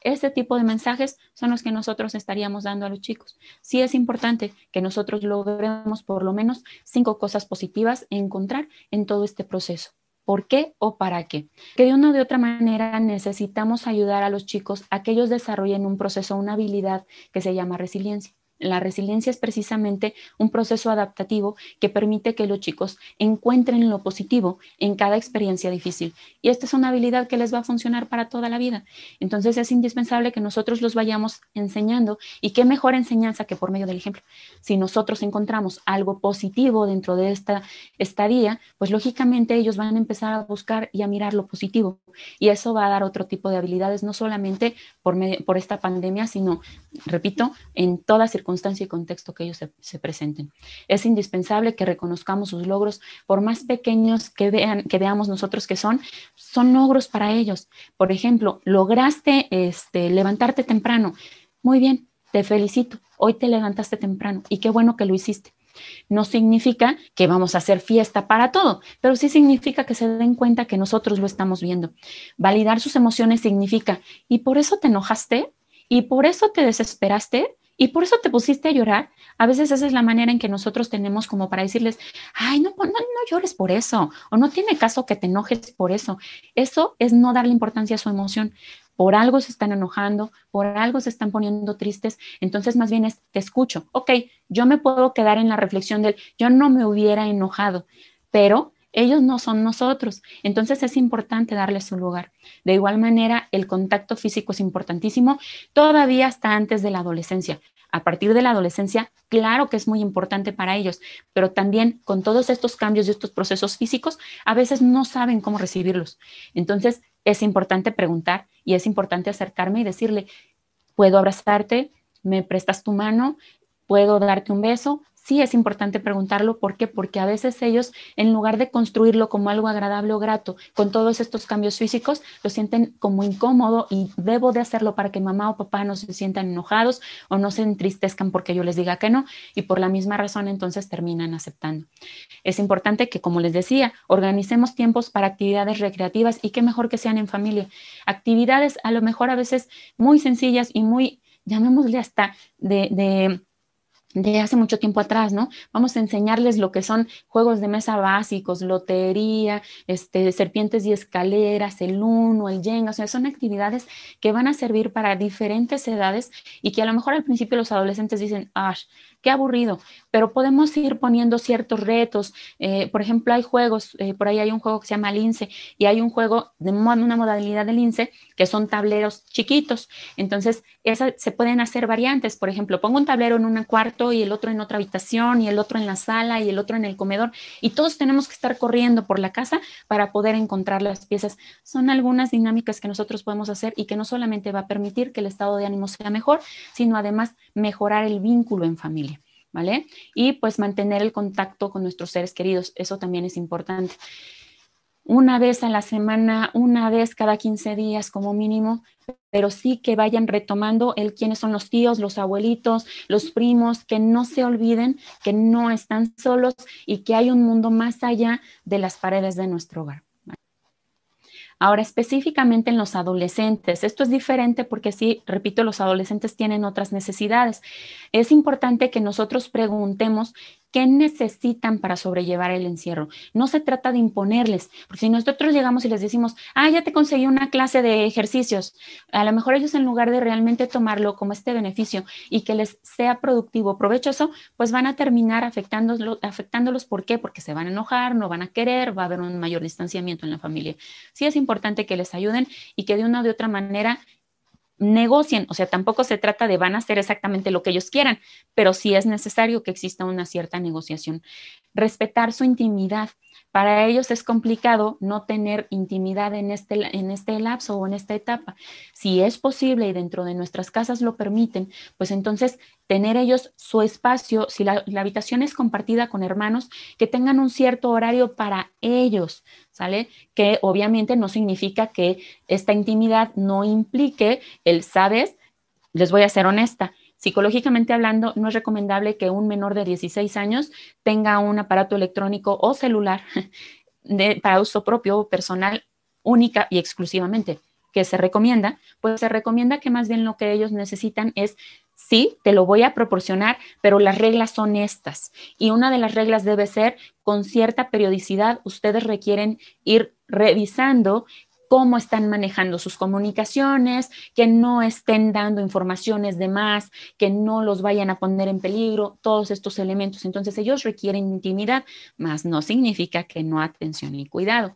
este tipo de mensajes son los que nosotros estaríamos dando a los chicos. Sí es importante que nosotros logremos por lo menos cinco cosas positivas encontrar en todo este proceso. ¿Por qué o para qué? Que de una de otra manera necesitamos ayudar a los chicos a que ellos desarrollen un proceso, una habilidad que se llama resiliencia. La resiliencia es precisamente un proceso adaptativo que permite que los chicos encuentren lo positivo en cada experiencia difícil. Y esta es una habilidad que les va a funcionar para toda la vida. Entonces es indispensable que nosotros los vayamos enseñando y qué mejor enseñanza que por medio del ejemplo. Si nosotros encontramos algo positivo dentro de esta estadía, pues lógicamente ellos van a empezar a buscar y a mirar lo positivo. Y eso va a dar otro tipo de habilidades, no solamente por, por esta pandemia, sino, repito, en todas circunstancias circunstancia y contexto que ellos se, presenten. Es indispensable que reconozcamos sus logros, por más pequeños que, vean, que veamos nosotros que son, son logros para ellos. Por ejemplo, lograste este, levantarte temprano. Muy bien, te felicito. Hoy te levantaste temprano y qué bueno que lo hiciste. No significa que vamos a hacer fiesta para todo, pero sí significa que se den cuenta que nosotros lo estamos viendo. Validar sus emociones significa, ¿y por eso te enojaste? ¿Y por eso te desesperaste? ¿Y por eso te pusiste a llorar? A veces esa es la manera en que nosotros tenemos como para decirles, ay, no, no, no llores por eso, o no tiene caso que te enojes por eso. Eso es no darle importancia a su emoción por algo se están enojando, por algo se están poniendo tristes, entonces más bien es, te escucho, ok, yo me puedo quedar en la reflexión del, yo no me hubiera enojado, pero ellos no son nosotros, entonces es importante darles su lugar. De igual manera, el contacto físico es importantísimo, todavía hasta antes de la adolescencia. A partir de la adolescencia, claro que es muy importante para ellos, pero también con todos estos cambios y estos procesos físicos, a veces no saben cómo recibirlos. Entonces, es importante preguntar y es importante acercarme y decirle, ¿puedo abrazarte? ¿Me prestas tu mano? ¿Puedo darte un beso? Sí es importante preguntarlo. ¿Por qué? Porque a veces ellos, en lugar de construirlo como algo agradable o grato, con todos estos cambios físicos, lo sienten como incómodo y debo de hacerlo para que mamá o papá no se sientan enojados o no se entristezcan porque yo les diga que no. Y por la misma razón, entonces terminan aceptando. Es importante que, como les decía, organicemos tiempos para actividades recreativas y qué mejor que sean en familia. Actividades a lo mejor a veces muy sencillas y muy, llamémosle hasta de, de de hace mucho tiempo atrás, ¿no? Vamos a enseñarles lo que son juegos de mesa básicos, lotería, este, serpientes y escaleras, el uno, el jenga, o sea, son actividades que van a servir para diferentes edades y que a lo mejor al principio los adolescentes dicen, ah, qué aburrido, pero podemos ir poniendo ciertos retos. Eh, por ejemplo, hay juegos, eh, por ahí hay un juego que se llama Lince y hay un juego de una modalidad de Lince que son tableros chiquitos. Entonces, esas se pueden hacer variantes. Por ejemplo, pongo un tablero en un cuarto y el otro en otra habitación y el otro en la sala y el otro en el comedor y todos tenemos que estar corriendo por la casa para poder encontrar las piezas. Son algunas dinámicas que nosotros podemos hacer y que no solamente va a permitir que el estado de ánimo sea mejor, sino además mejorar el vínculo en familia. ¿vale? Y pues mantener el contacto con nuestros seres queridos, eso también es importante. Una vez a la semana, una vez cada 15 días como mínimo, pero sí que vayan retomando el quiénes son los tíos, los abuelitos, los primos, que no se olviden que no están solos y que hay un mundo más allá de las paredes de nuestro hogar. Ahora, específicamente en los adolescentes, esto es diferente porque sí, repito, los adolescentes tienen otras necesidades. Es importante que nosotros preguntemos qué necesitan para sobrellevar el encierro. No se trata de imponerles, porque si nosotros llegamos y les decimos, ah, ya te conseguí una clase de ejercicios, a lo mejor ellos en lugar de realmente tomarlo como este beneficio y que les sea productivo, provechoso, pues van a terminar afectándolos, afectándolos. ¿Por qué? Porque se van a enojar, no van a querer, va a haber un mayor distanciamiento en la familia. Sí es importante que les ayuden y que de una u otra manera negocien, o sea, tampoco se trata de van a hacer exactamente lo que ellos quieran, pero sí es necesario que exista una cierta negociación. Respetar su intimidad. Para ellos es complicado no tener intimidad en este, en este lapso o en esta etapa. Si es posible y dentro de nuestras casas lo permiten, pues entonces tener ellos su espacio, si la, la habitación es compartida con hermanos, que tengan un cierto horario para ellos, ¿sale? Que obviamente no significa que esta intimidad no implique el, ¿sabes? Les voy a ser honesta, Psicológicamente hablando, no es recomendable que un menor de 16 años tenga un aparato electrónico o celular [LAUGHS] para uso propio o personal única y exclusivamente. que se recomienda? Pues se recomienda que más bien lo que ellos necesitan es sí, te lo voy a proporcionar, pero las reglas son estas. Y una de las reglas debe ser, con cierta periodicidad, ustedes requieren ir revisando cómo están manejando sus comunicaciones, que no estén dando informaciones de más, que no los vayan a poner en peligro, todos estos elementos. Entonces ellos requieren intimidad, más no significa que no atención y cuidado.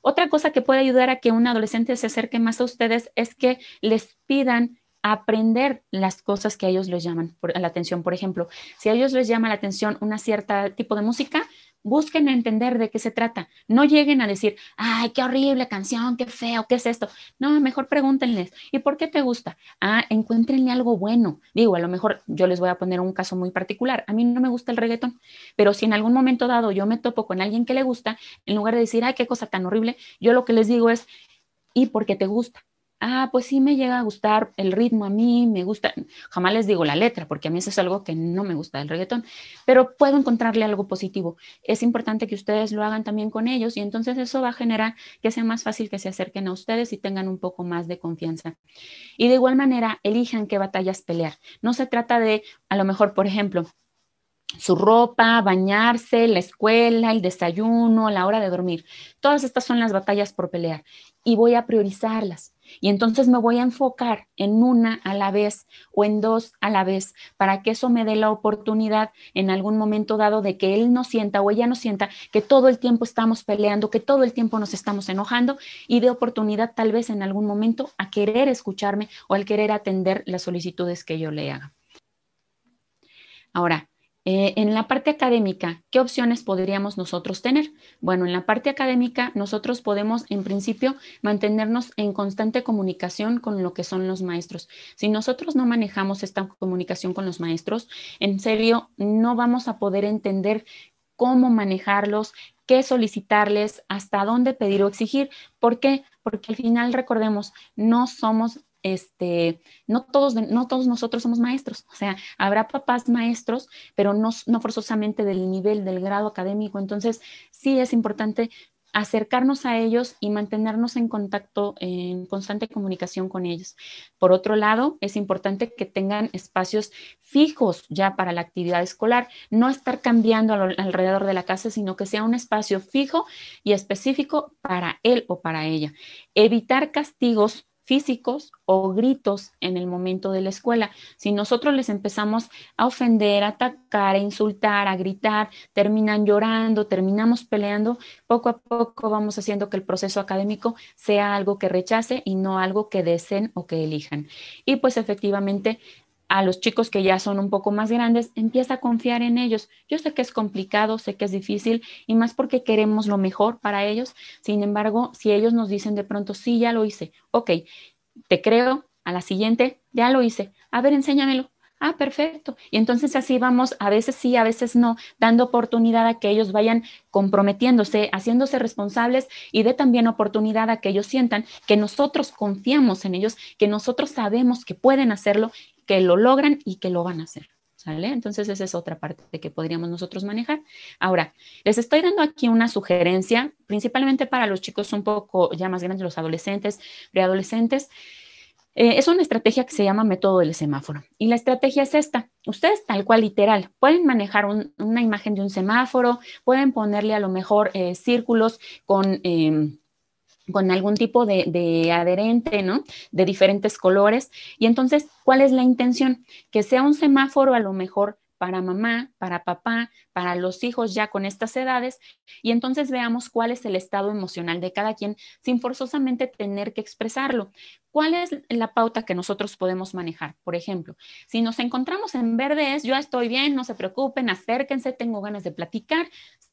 Otra cosa que puede ayudar a que un adolescente se acerque más a ustedes es que les pidan aprender las cosas que a ellos les llaman la atención. Por ejemplo, si a ellos les llama la atención una cierta tipo de música, busquen entender de qué se trata. No lleguen a decir, ay, qué horrible canción, qué feo, qué es esto. No, mejor pregúntenles, ¿y por qué te gusta? Ah, encuéntrenle algo bueno. Digo, a lo mejor yo les voy a poner un caso muy particular. A mí no me gusta el reggaetón, pero si en algún momento dado yo me topo con alguien que le gusta, en lugar de decir, ay, qué cosa tan horrible, yo lo que les digo es, ¿y por qué te gusta? Ah, pues sí me llega a gustar el ritmo a mí, me gusta, jamás les digo la letra, porque a mí eso es algo que no me gusta del reggaetón, pero puedo encontrarle algo positivo. Es importante que ustedes lo hagan también con ellos y entonces eso va a generar que sea más fácil que se acerquen a ustedes y tengan un poco más de confianza. Y de igual manera, elijan qué batallas pelear. No se trata de, a lo mejor, por ejemplo, su ropa, bañarse, la escuela, el desayuno, la hora de dormir. Todas estas son las batallas por pelear y voy a priorizarlas. Y entonces me voy a enfocar en una a la vez o en dos a la vez para que eso me dé la oportunidad en algún momento dado de que él no sienta o ella no sienta que todo el tiempo estamos peleando, que todo el tiempo nos estamos enojando y de oportunidad tal vez en algún momento a querer escucharme o al querer atender las solicitudes que yo le haga. Ahora, eh, en la parte académica, ¿qué opciones podríamos nosotros tener? Bueno, en la parte académica nosotros podemos en principio mantenernos en constante comunicación con lo que son los maestros. Si nosotros no manejamos esta comunicación con los maestros, en serio, no vamos a poder entender cómo manejarlos, qué solicitarles, hasta dónde pedir o exigir. ¿Por qué? Porque al final, recordemos, no somos este, no todos, no todos nosotros somos maestros, o sea, habrá papás maestros, pero no, no forzosamente del nivel, del grado académico. Entonces, sí es importante acercarnos a ellos y mantenernos en contacto, en constante comunicación con ellos. Por otro lado, es importante que tengan espacios fijos ya para la actividad escolar, no estar cambiando alrededor de la casa, sino que sea un espacio fijo y específico para él o para ella. Evitar castigos físicos o gritos en el momento de la escuela. Si nosotros les empezamos a ofender, a atacar, a insultar, a gritar, terminan llorando, terminamos peleando, poco a poco vamos haciendo que el proceso académico sea algo que rechace y no algo que deseen o que elijan. Y pues efectivamente a los chicos que ya son un poco más grandes, empieza a confiar en ellos. Yo sé que es complicado, sé que es difícil y más porque queremos lo mejor para ellos. Sin embargo, si ellos nos dicen de pronto, sí, ya lo hice, ok, te creo, a la siguiente, ya lo hice, a ver, enséñamelo. Ah, perfecto. Y entonces así vamos, a veces sí, a veces no, dando oportunidad a que ellos vayan comprometiéndose, haciéndose responsables y de también oportunidad a que ellos sientan que nosotros confiamos en ellos, que nosotros sabemos que pueden hacerlo que lo logran y que lo van a hacer. ¿Sale? Entonces esa es otra parte que podríamos nosotros manejar. Ahora, les estoy dando aquí una sugerencia, principalmente para los chicos un poco ya más grandes, los adolescentes, preadolescentes. Eh, es una estrategia que se llama método del semáforo. Y la estrategia es esta. Ustedes tal cual literal pueden manejar una imagen de un semáforo, pueden ponerle a lo mejor eh, círculos con... Em, con algún tipo de, adherente, ¿no? De diferentes colores. Y entonces, ¿cuál es la intención? Que sea un semáforo a lo mejor para mamá, para papá, para los hijos ya con estas edades, y entonces veamos cuál es el estado emocional de cada quien sin forzosamente tener que expresarlo. ¿Cuál es la pauta que nosotros podemos manejar? Por ejemplo, si nos encontramos en verde es, yo estoy bien, no se preocupen, acérquense, tengo ganas de platicar,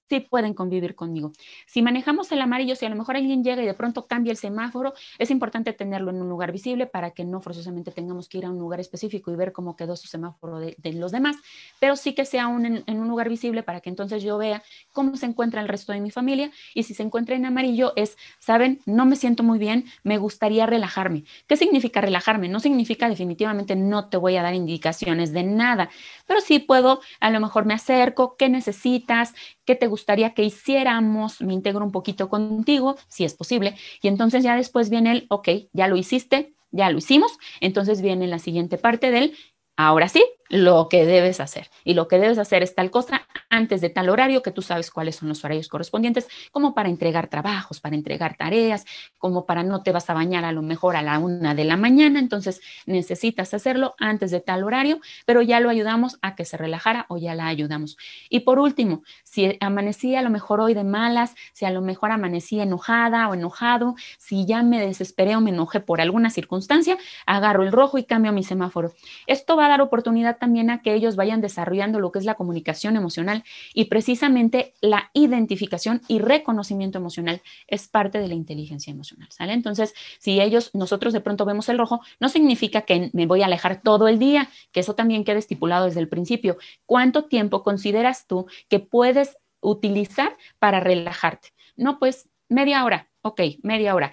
sí pueden convivir conmigo. Si manejamos el amarillo, si a lo mejor alguien llega y de pronto cambia el semáforo, es importante tenerlo en un lugar visible para que no forzosamente tengamos que ir a un lugar específico y ver cómo quedó su semáforo de, los demás, pero sí que sea en, un lugar visible para que entonces yo vea cómo se encuentra el resto de mi familia y si se encuentra en amarillo es, saben, no me siento muy bien, me gustaría relajarme. ¿Qué significa relajarme? No significa definitivamente no te voy a dar indicaciones de nada, pero sí puedo, a lo mejor me acerco, ¿qué necesitas? ¿Qué te gustaría que hiciéramos? Me integro un poquito contigo, si es posible. Y entonces ya después viene el, ok, ya lo hiciste, ya lo hicimos. Entonces viene la siguiente parte del, ahora sí, lo que debes hacer. Y lo que debes hacer es tal cosa antes de tal horario, que tú sabes cuáles son los horarios correspondientes, como para entregar trabajos, para entregar tareas, como para no te vas a bañar a lo mejor a la una de la mañana, entonces necesitas hacerlo antes de tal horario, pero ya lo ayudamos a que se relajara o ya la ayudamos. Y por último, si amanecí a lo mejor hoy de malas, si a lo mejor amanecí enojada o enojado, si ya me desesperé o me enojé por alguna circunstancia, agarro el rojo y cambio mi semáforo. Esto va a dar oportunidad también a que ellos vayan desarrollando lo que es la comunicación emocional y precisamente la identificación y reconocimiento emocional es parte de la inteligencia emocional, ¿sale? Entonces, si ellos, nosotros de pronto vemos el rojo, no significa que me voy a alejar todo el día, que eso también queda estipulado desde el principio. ¿Cuánto tiempo consideras tú que puedes utilizar para relajarte? No, pues media hora, ok, media hora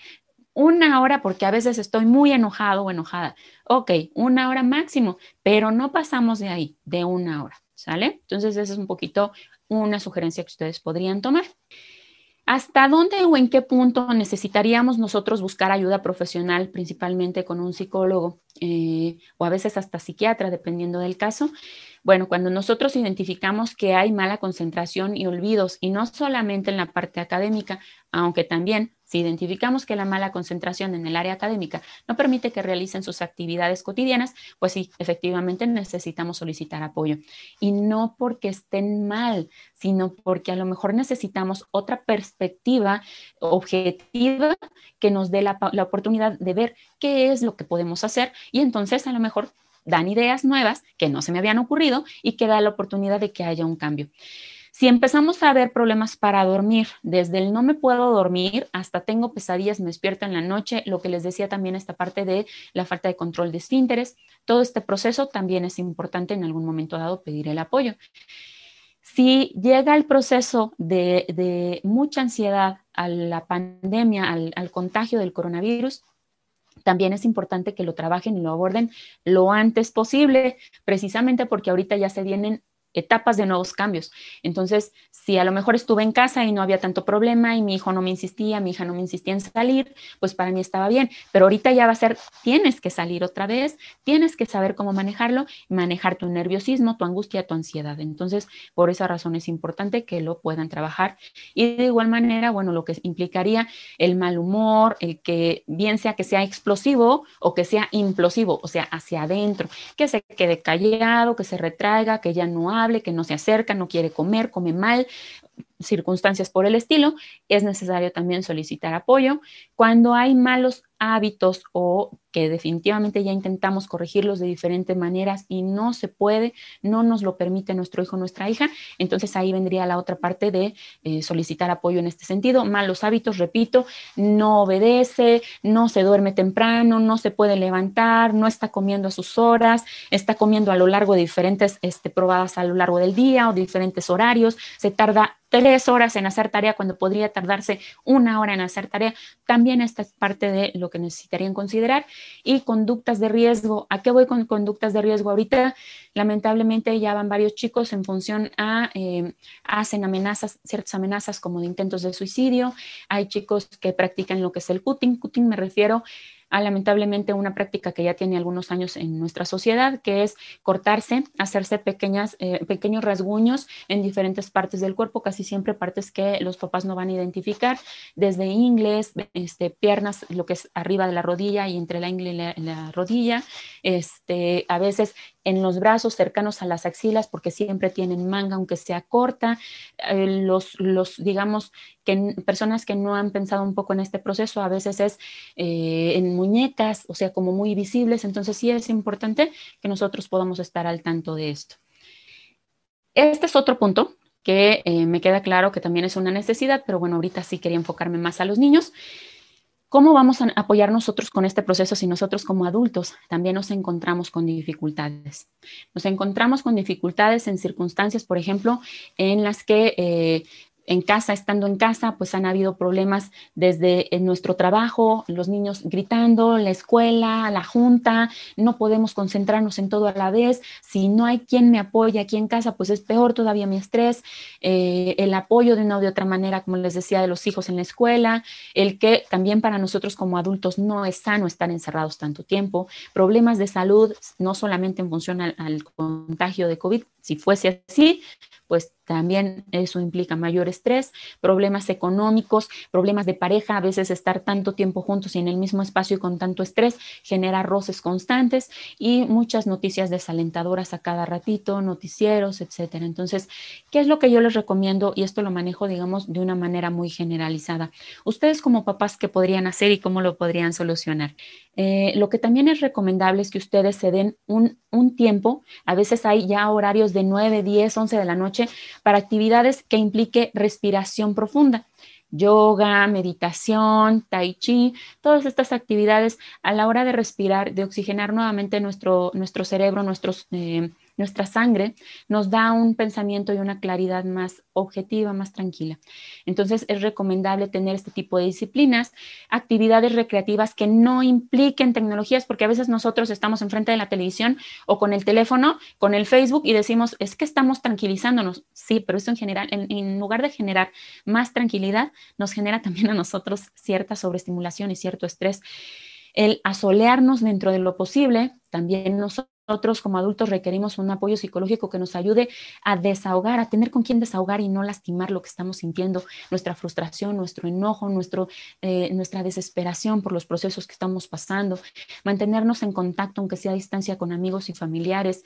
una hora porque a veces estoy muy enojado o enojada. Ok, una hora máximo, pero no pasamos de ahí, de una hora, ¿sale? Entonces, esa es un poquito una sugerencia que ustedes podrían tomar. ¿Hasta dónde o en qué punto necesitaríamos nosotros buscar ayuda profesional, principalmente con un psicólogo eh, o a veces hasta psiquiatra, dependiendo del caso? Bueno, cuando nosotros identificamos que hay mala concentración y olvidos, y no solamente en la parte académica, aunque también si identificamos que la mala concentración en el área académica no permite que realicen sus actividades cotidianas, pues sí, efectivamente necesitamos solicitar apoyo. Y no porque estén mal, sino porque a lo mejor necesitamos otra perspectiva objetiva que nos dé la, oportunidad de ver qué es lo que podemos hacer y entonces a lo mejor dan ideas nuevas que no se me habían ocurrido y que da la oportunidad de que haya un cambio. Si empezamos a ver problemas para dormir, desde el no me puedo dormir hasta tengo pesadillas, me despierto en la noche, lo que les decía también esta parte de la falta de control de esfínteres, todo este proceso también es importante en algún momento dado pedir el apoyo. Si llega el proceso de, mucha ansiedad a la pandemia, al, al contagio del coronavirus, también es importante que lo trabajen y lo aborden lo antes posible, precisamente porque ahorita ya se vienen etapas de nuevos cambios. Entonces, si a lo mejor estuve en casa y no había tanto problema y mi hijo no me insistía, mi hija no me insistía en salir, pues para mí estaba bien. Pero ahorita ya va a ser, tienes que salir otra vez, tienes que saber cómo manejarlo, manejar tu nerviosismo, tu angustia, tu ansiedad. Entonces, por esa razón es importante que lo puedan trabajar. Y de igual manera, bueno, lo que implicaría el mal humor, el que bien sea que sea explosivo o que sea implosivo, o sea, hacia adentro, que se quede callado, que se retraiga, que ya no que no se acerca, no quiere comer, come mal, circunstancias por el estilo, es necesario también solicitar apoyo. Cuando hay malos hábitos o que definitivamente ya intentamos corregirlos de diferentes maneras y no se puede, no nos lo permite nuestro hijo o nuestra hija, entonces ahí vendría la otra parte de eh, solicitar apoyo en este sentido. Malos hábitos, repito, no obedece, no se duerme temprano, no se puede levantar, no está comiendo a sus horas, está comiendo a lo largo de diferentes este, probadas a lo largo del día o diferentes horarios, se tarda tres horas en hacer tarea cuando podría tardarse una hora en hacer tarea. También esta es parte de lo que necesitarían considerar. Y conductas de riesgo. ¿A qué voy con conductas de riesgo? Ahorita, lamentablemente, ya van varios chicos en función a, eh, hacen amenazas, ciertas amenazas como de intentos de suicidio. Hay chicos que practican lo que es el cutting. Cutting me refiero a lamentablemente una práctica que ya tiene algunos años en nuestra sociedad, que es cortarse, hacerse pequeñas, eh, pequeños rasguños en diferentes partes del cuerpo, casi siempre partes que los papás no van a identificar, desde ingles, este, piernas, lo que es arriba de la rodilla y entre la ingle y la, la rodilla, este, a veces en los brazos cercanos a las axilas porque siempre tienen manga aunque sea corta. Eh, los, los, digamos, que personas que no han pensado un poco en este proceso a veces es eh, en muñecas, o sea, como muy visibles. Entonces sí es importante que nosotros podamos estar al tanto de esto. Este es otro punto que eh, me queda claro que también es una necesidad, pero bueno, ahorita sí quería enfocarme más a los niños. ¿Cómo vamos a apoyar nosotros con este proceso si nosotros como adultos también nos encontramos con dificultades? Nos encontramos con dificultades en circunstancias, por ejemplo, en las que eh, en casa, estando en casa, pues han habido problemas desde en nuestro trabajo, los niños gritando, la escuela, la junta, no podemos concentrarnos en todo a la vez. Si no hay quien me apoye aquí en casa, pues es peor todavía mi estrés, eh, el apoyo de una u de otra manera, como les decía, de los hijos en la escuela, el que también para nosotros como adultos no es sano estar encerrados tanto tiempo, problemas de salud, no solamente en función al contagio de COVID, si fuese así, pues también eso implica mayor estrés, problemas económicos, problemas de pareja, a veces estar tanto tiempo juntos y en el mismo espacio y con tanto estrés genera roces constantes y muchas noticias desalentadoras a cada ratito, noticieros, etcétera. Entonces, ¿qué es lo que yo les recomiendo? Y esto lo manejo, digamos, de una manera muy generalizada. Ustedes como papás, ¿qué podrían hacer y cómo lo podrían solucionar? Eh, lo que también es recomendable es que ustedes se den un, un, tiempo, a veces hay ya horarios de 9, 10, 11 de la noche, para actividades que implique respiración profunda. Yoga, meditación, tai chi, todas estas actividades a la hora de respirar, de oxigenar nuevamente nuestro, nuestro cerebro, nuestros, eh, nuestra sangre, nos da un pensamiento y una claridad más objetiva, más tranquila. Entonces es recomendable tener este tipo de disciplinas, actividades recreativas que no impliquen tecnologías, porque a veces nosotros estamos enfrente de la televisión o con el teléfono, con el Facebook y decimos, es que estamos tranquilizándonos. Sí, pero eso en general, en, lugar de generar más tranquilidad, nos genera también a nosotros cierta sobreestimulación y cierto estrés. El asolearnos dentro de lo posible, también nosotros nosotros como adultos requerimos un apoyo psicológico que nos ayude a desahogar, a tener con quién desahogar y no lastimar lo que estamos sintiendo, nuestra frustración, nuestro enojo, nuestro, eh, nuestra desesperación por los procesos que estamos pasando, mantenernos en contacto, aunque sea a distancia, con amigos y familiares.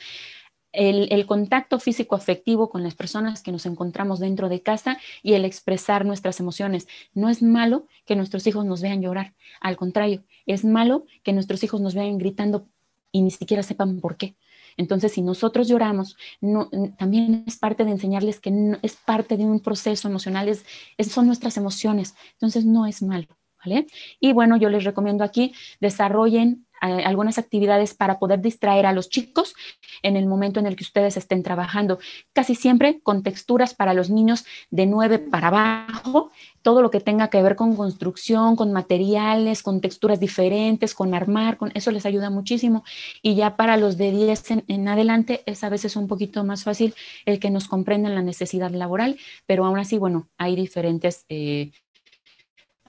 El, el, contacto físico afectivo con las personas que nos encontramos dentro de casa y el expresar nuestras emociones. No es malo que nuestros hijos nos vean llorar, al contrario, es malo que nuestros hijos nos vean gritando y ni siquiera sepan por qué. Entonces, si nosotros lloramos, no, también es parte de enseñarles que no, es parte de un proceso emocional, es, son nuestras emociones. Entonces, no es malo, ¿vale? Y bueno, yo les recomiendo aquí, desarrollen eh, algunas actividades para poder distraer a los chicos en el momento en el que ustedes estén trabajando, casi siempre con texturas para los niños de 9 para abajo, todo lo que tenga que ver con construcción, con materiales, con texturas diferentes, con armar, con eso les ayuda muchísimo. Y ya para los de 10 en, adelante es a veces un poquito más fácil el que nos comprendan la necesidad laboral, pero aún así, bueno, hay diferentes eh,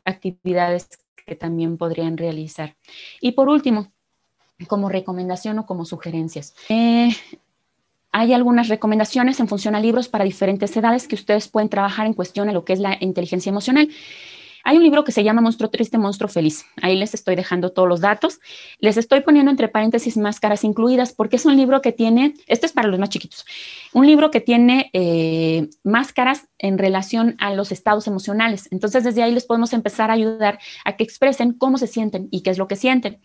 actividades que también podrían realizar. Y por último, como recomendación o como sugerencias. Eh, hay algunas recomendaciones en función a libros para diferentes edades que ustedes pueden trabajar en cuestión a lo que es la inteligencia emocional. Hay un libro que se llama Monstruo Triste, Monstruo Feliz. Ahí les estoy dejando todos los datos. Les estoy poniendo entre paréntesis máscaras incluidas porque es un libro que tiene, esto es para los más chiquitos, un libro que tiene eh, máscaras en relación a los estados emocionales. Entonces desde ahí les podemos empezar a ayudar a que expresen cómo se sienten y qué es lo que sienten.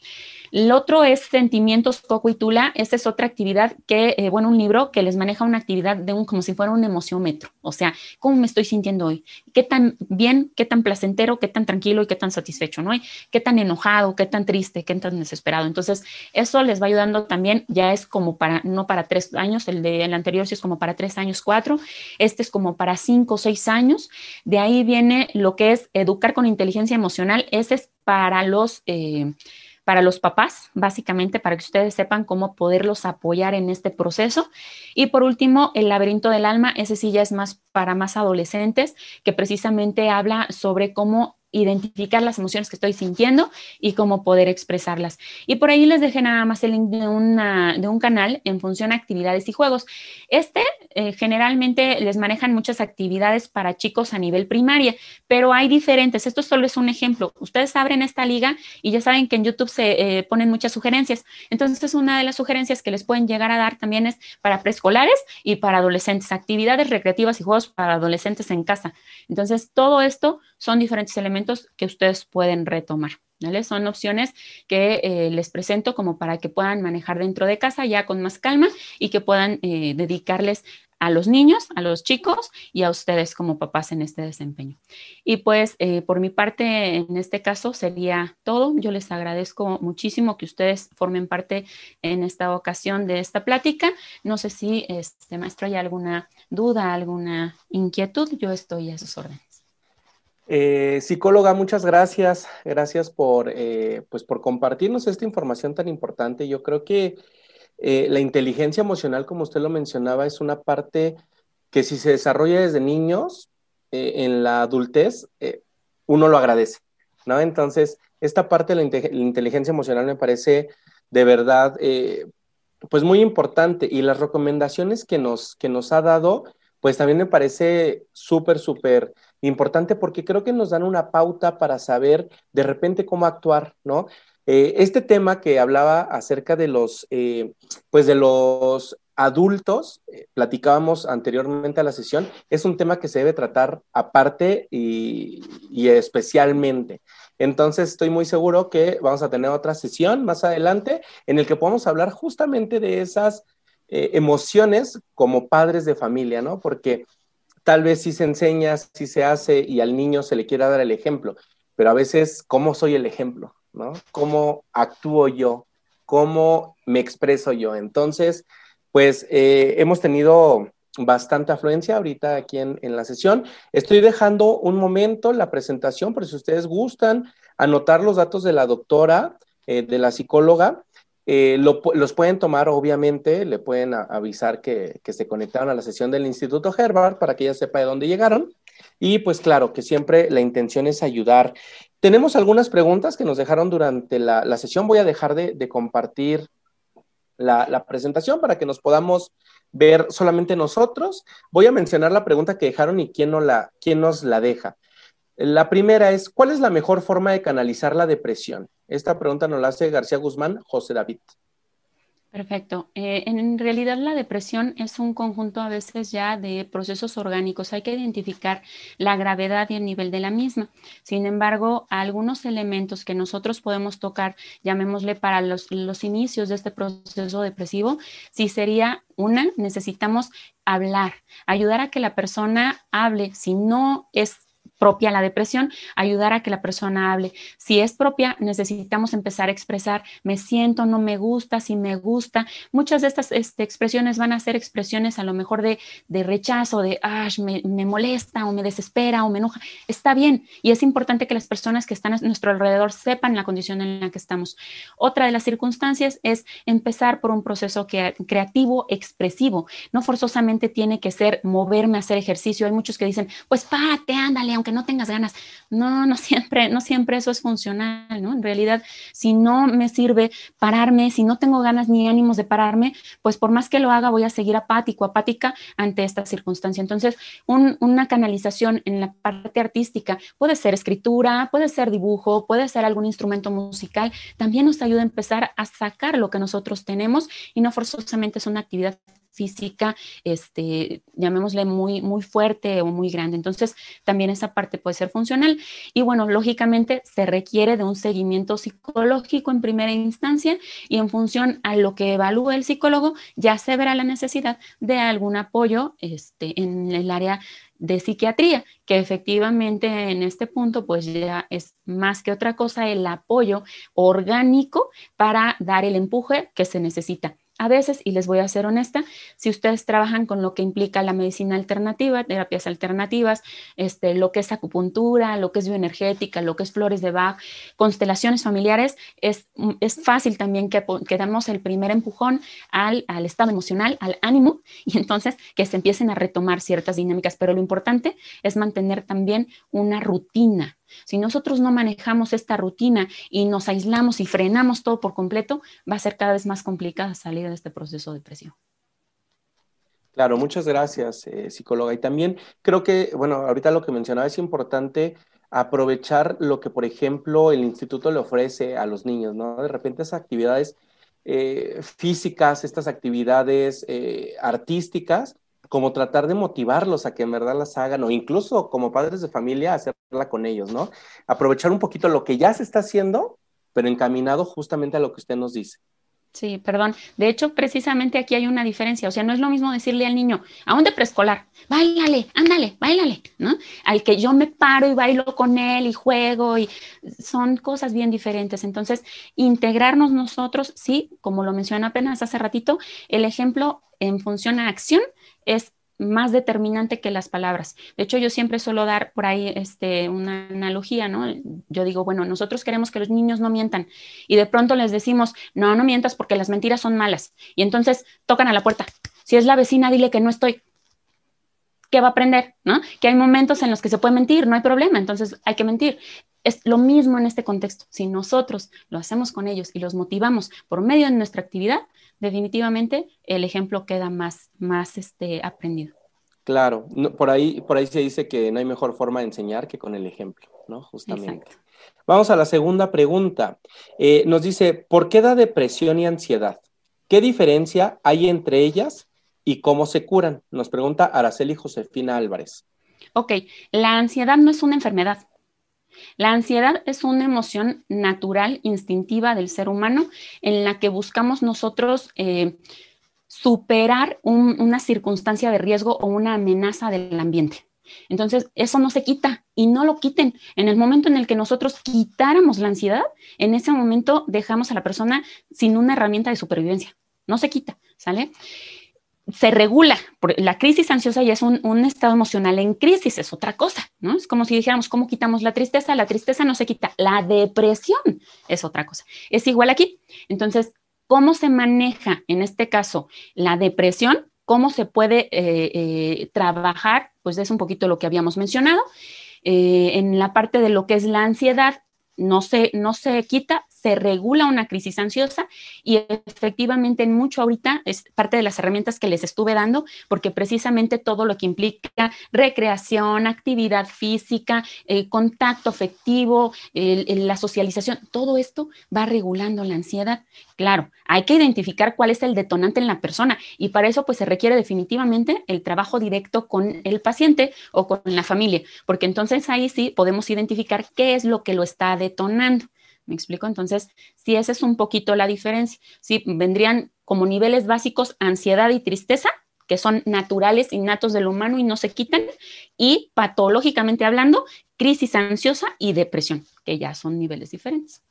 El otro es Sentimientos Coco y Tula. Esta es otra actividad que, eh, bueno, un libro que les maneja una actividad de un, como si fuera un emociómetro. O sea, ¿cómo me estoy sintiendo hoy? ¿Qué tan bien, qué tan placentero, qué tan tranquilo y qué tan satisfecho, ¿no? ¿Qué tan enojado, qué tan triste, qué tan desesperado? Entonces, eso les va ayudando también. Ya es como para, no para tres años, el de el anterior sí es como para tres años, cuatro. Este es como para cinco o seis años. De ahí viene lo que es educar con inteligencia emocional. Ese es para los... Eh, para los papás, básicamente para que ustedes sepan cómo poderlos apoyar en este proceso. Y por último, el laberinto del alma, ese sí ya es más para más adolescentes, que precisamente habla sobre cómo identificar las emociones que estoy sintiendo y cómo poder expresarlas. Y por ahí les dejé nada más el link de, una, de un canal en función a actividades y juegos. Este eh, generalmente les manejan muchas actividades para chicos a nivel primaria, pero hay diferentes. Esto solo es un ejemplo. Ustedes abren esta liga y ya saben que en YouTube se eh, ponen muchas sugerencias. Entonces, una de las sugerencias que les pueden llegar a dar también es para preescolares y para adolescentes, actividades recreativas y juegos para adolescentes en casa. Entonces, todo esto son diferentes elementos que ustedes pueden retomar. Son opciones que eh, les presento como para que puedan manejar dentro de casa ya con más calma y que puedan eh, dedicarles a los niños, a los chicos y a ustedes como papás en este desempeño. Y pues eh, por mi parte, en este caso sería todo. Yo les agradezco muchísimo que ustedes formen parte en esta ocasión de esta plática. No sé si, este maestro, hay alguna duda, alguna inquietud. Yo estoy a sus órdenes. Eh, psicóloga, muchas gracias. Gracias por, eh, pues por compartirnos esta información tan importante. Yo creo que eh, la inteligencia emocional, como usted lo mencionaba, es una parte que si se desarrolla desde niños, en la adultez, uno lo agradece, ¿no? Entonces, esta parte de la, inteligencia emocional me parece de verdad, pues muy importante. Y las recomendaciones que nos, que nos ha dado, pues también me parece súper, súper importante porque creo que nos dan una pauta para saber de repente cómo actuar, ¿no? Eh, este tema que hablaba acerca de los, eh, pues de los adultos, eh, platicábamos anteriormente a la sesión, es un tema que se debe tratar aparte y, y especialmente. Entonces estoy muy seguro que vamos a tener otra sesión más adelante en el que podamos hablar justamente de esas eh, emociones como padres de familia, ¿no? Porque tal vez si se enseña, si se hace y al niño se le quiera dar el ejemplo, pero a veces, ¿cómo soy el ejemplo? ¿no? ¿Cómo actúo yo? ¿Cómo me expreso yo? Entonces, pues eh, hemos tenido bastante afluencia ahorita aquí en, la sesión. Estoy dejando un momento la presentación, por si ustedes gustan anotar los datos de la doctora, eh, de la psicóloga. Eh, los pueden tomar, obviamente, le pueden avisar que, que, se conectaron a la sesión del Instituto Herbert para que ella sepa de dónde llegaron. Y pues claro, que siempre la intención es ayudar. Tenemos algunas preguntas que nos dejaron durante la, sesión. Voy a dejar de, compartir la, presentación para que nos podamos ver solamente nosotros. Voy a mencionar la pregunta que dejaron y quién, no la, quién nos la deja. La primera es, ¿cuál es la mejor forma de canalizar la depresión? Esta pregunta nos la hace García Guzmán, José David. Perfecto. Eh, en realidad la depresión es un conjunto a veces ya de procesos orgánicos. Hay que identificar la gravedad y el nivel de la misma. Sin embargo, algunos elementos que nosotros podemos tocar, llamémosle para los, los inicios de este proceso depresivo, sí sería una, necesitamos hablar, ayudar a que la persona hable. Si no es propia la depresión, ayudar a que la persona hable. Si es propia, necesitamos empezar a expresar, me siento, no me gusta, si me gusta. Muchas de estas este, expresiones van a ser expresiones a lo mejor de, rechazo, de, ah, me, molesta o me desespera o me enoja. Está bien y es importante que las personas que están a nuestro alrededor sepan la condición en la que estamos. Otra de las circunstancias es empezar por un proceso creativo, expresivo. No forzosamente tiene que ser moverme a hacer ejercicio. Hay muchos que dicen, pues párate, ándale, aunque no tengas ganas. No, no [LAUGHS] siempre, no siempre eso es funcional, ¿no? En realidad, si no me sirve pararme, si no tengo ganas ni ánimos de pararme, pues por más que lo haga, voy a seguir apático, apática ante esta circunstancia. Entonces, una canalización en la parte artística puede ser escritura, puede ser dibujo, puede ser algún instrumento musical, también nos ayuda a empezar a sacar lo que nosotros tenemos y no forzosamente es una actividad física, este, llamémosle muy, muy fuerte o muy grande. Entonces, también esa parte puede ser funcional. Y bueno, lógicamente se requiere de un seguimiento psicológico en primera instancia y en función a lo que evalúe el psicólogo, ya se verá la necesidad de algún apoyo este, en el área de psiquiatría, que efectivamente en este punto pues ya es más que otra cosa el apoyo orgánico para dar el empuje que se necesita. A veces, y les voy a ser honesta, si ustedes trabajan con lo que implica la medicina alternativa, terapias alternativas, este, lo que es acupuntura, lo que es bioenergética, lo que es flores de Bach, constelaciones familiares, es, es fácil también que, que damos el primer empujón al, al estado emocional, al ánimo, y entonces que se empiecen a retomar ciertas dinámicas. Pero lo importante es mantener también una rutina si nosotros no manejamos esta rutina y nos aislamos y frenamos todo por completo, va a ser cada vez más complicada salir de este proceso de depresión. Claro, muchas gracias, eh, psicóloga. Y también creo que, bueno, ahorita lo que mencionaba es importante aprovechar lo que, por ejemplo, el instituto le ofrece a los niños, ¿no? De repente esas actividades eh, físicas, estas actividades eh, artísticas, como tratar de motivarlos a que en verdad las hagan o incluso como padres de familia hacerla con ellos, ¿no? Aprovechar un poquito lo que ya se está haciendo, pero encaminado justamente a lo que usted nos dice. Sí, perdón. De hecho, precisamente aquí hay una diferencia. O sea, no es lo mismo decirle al niño, aún de preescolar, bailale, ándale, bailale, ¿no? Al que yo me paro y bailo con él y juego y son cosas bien diferentes. Entonces, integrarnos nosotros, sí, como lo mencioné apenas hace ratito, el ejemplo en función a acción es más determinante que las palabras. De hecho, yo siempre suelo dar por ahí este, una analogía, ¿no? Yo digo, bueno, nosotros queremos que los niños no mientan y de pronto les decimos, no, no mientas porque las mentiras son malas. Y entonces tocan a la puerta. Si es la vecina, dile que no estoy. ¿Qué va a aprender? ¿No? Que hay momentos en los que se puede mentir, no hay problema, entonces hay que mentir. Es lo mismo en este contexto. Si nosotros lo hacemos con ellos y los motivamos por medio de nuestra actividad, definitivamente el ejemplo queda más, más este, aprendido. Claro, por, ahí, por ahí se dice que no hay mejor forma de enseñar que con el ejemplo, ¿no? Justamente. Vamos a la segunda pregunta. Eh, nos dice, ¿por qué da depresión y ansiedad? ¿Qué diferencia hay entre ellas y cómo se curan? Nos pregunta Araceli Josefina Álvarez. Ok, la ansiedad no es una enfermedad. La ansiedad es una emoción natural, instintiva del ser humano, en la que buscamos nosotros eh, superar una circunstancia de riesgo o una amenaza del ambiente. Entonces, eso no se quita y no lo quiten. En el momento en el que nosotros quitáramos la ansiedad, en ese momento dejamos a la persona sin una herramienta de supervivencia. No se quita, ¿sale? Se regula. La crisis ansiosa ya es un, estado emocional en crisis, es otra cosa, ¿no? Es como si dijéramos, ¿cómo quitamos la tristeza? La tristeza no se quita. La depresión es otra cosa. Es igual aquí. Entonces, ¿cómo se maneja en este caso la depresión? ¿Cómo se puede eh, eh, trabajar? Pues es un poquito lo que habíamos mencionado. Eh, en la parte de lo que es la ansiedad, no se, no se quita, se regula una crisis ansiosa y efectivamente en mucho ahorita es parte de las herramientas que les estuve dando porque precisamente todo lo que implica recreación, actividad física, eh, contacto afectivo, la socialización, todo esto va regulando la ansiedad. Claro, hay que identificar cuál es el detonante en la persona y para eso pues se requiere definitivamente el trabajo directo con el paciente o con la familia, porque entonces ahí sí podemos identificar qué es lo que lo está detonando. ¿Me explico? Entonces, si esa es un poquito la diferencia. Sí, vendrían como niveles básicos ansiedad y tristeza, que son naturales, innatos del humano y no se quitan, y patológicamente hablando, crisis ansiosa y depresión, que ya son niveles diferentes.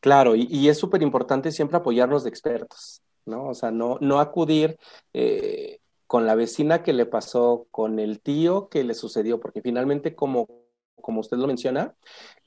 Claro, y, es súper importante siempre apoyarnos de expertos, ¿no? O sea, no, no acudir eh, con la vecina que le pasó, con el tío que le sucedió, porque finalmente, como, como usted lo menciona,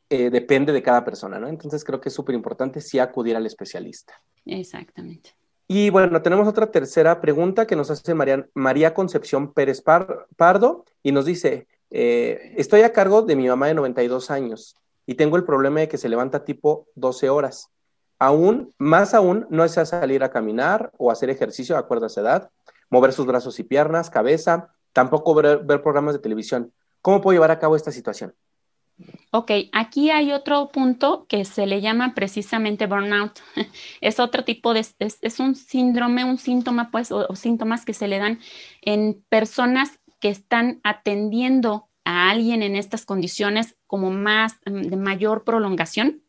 eh, depende de cada persona, ¿no? Entonces creo que es súper importante sí acudir al especialista. Exactamente. Y bueno, tenemos otra tercera pregunta que nos hace María, Concepción Pérez Pardo y nos dice, eh, estoy a cargo de mi mamá de 92 años y tengo el problema de que se levanta tipo 12 horas. Aún, más aún, no desea salir a caminar o hacer ejercicio de acuerdo a esa edad, mover sus brazos y piernas, cabeza, tampoco ver programas de televisión. ¿Cómo puedo llevar a cabo esta situación? Ok, aquí hay otro punto que se le llama precisamente burnout. [LAUGHS] Es otro tipo de, es, un síndrome, un síntoma, pues, o, síntomas que se le dan en personas que están atendiendo a alguien en estas condiciones como más, mm, de mayor prolongación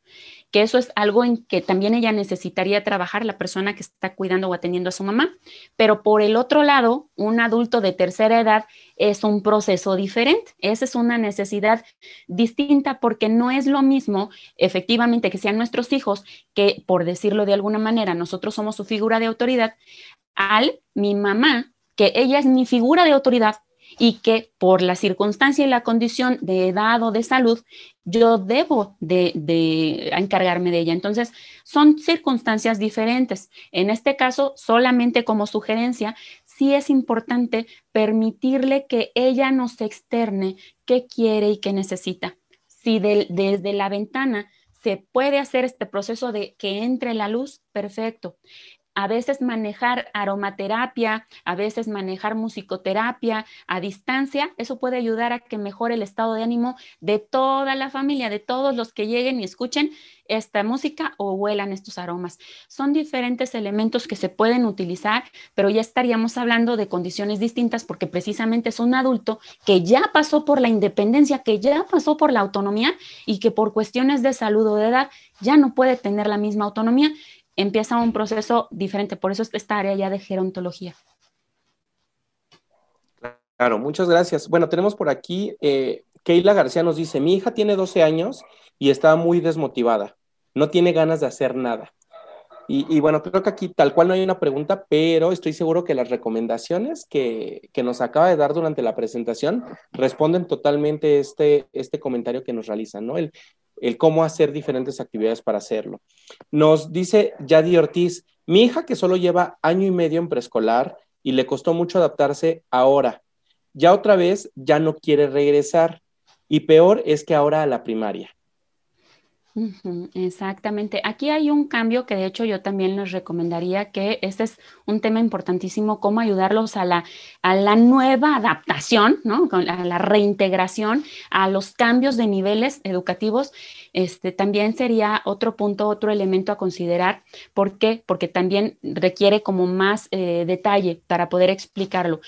que eso es algo en que también ella necesitaría trabajar, la persona que está cuidando o atendiendo a su mamá. Pero por el otro lado, un adulto de tercera edad es un proceso diferente. Esa es una necesidad distinta porque no es lo mismo efectivamente que sean nuestros hijos, que por decirlo de alguna manera, nosotros somos su figura de autoridad, al mi mamá, que ella es mi figura de autoridad, y que por la circunstancia y la condición de edad o de salud, yo debo de, encargarme de ella. Entonces, son circunstancias diferentes. En este caso, solamente como sugerencia, sí es importante permitirle que ella nos externe qué quiere y qué necesita. Si desde la ventana se puede hacer este proceso de que entre la luz, perfecto a veces manejar aromaterapia, a veces manejar musicoterapia a distancia, eso puede ayudar a que mejore el estado de ánimo de toda la familia, de todos los que lleguen y escuchen esta música o huelan estos aromas. Son diferentes elementos que se pueden utilizar, pero ya estaríamos hablando de condiciones distintas porque precisamente es un adulto que ya pasó por la independencia, que ya pasó por la autonomía y que por cuestiones de salud o de edad ya no puede tener la misma autonomía empieza un proceso diferente. Por eso esta área ya de gerontología. Claro, muchas gracias. Bueno, tenemos por aquí, eh, Keila García nos dice, mi hija tiene 12 años y está muy desmotivada, no tiene ganas de hacer nada. Y, bueno, creo que aquí tal cual no hay una pregunta, pero estoy seguro que las recomendaciones que, que, nos acaba de dar durante la presentación responden totalmente este, este comentario que nos realizan, ¿no? El cómo hacer diferentes actividades para hacerlo. Nos dice Yadi Ortiz, mi hija que solo lleva año y medio en preescolar y le costó mucho adaptarse ahora, ya otra vez ya no quiere regresar y peor es que ahora a la primaria. Exactamente. Aquí hay un cambio que de hecho yo también les recomendaría que este es un tema importantísimo, cómo ayudarlos a la, a la nueva adaptación, ¿no? a la reintegración, a los cambios de niveles educativos. Este también sería otro punto, otro elemento a considerar. ¿Por qué? Porque también requiere como más eh, detalle para poder explicarlo.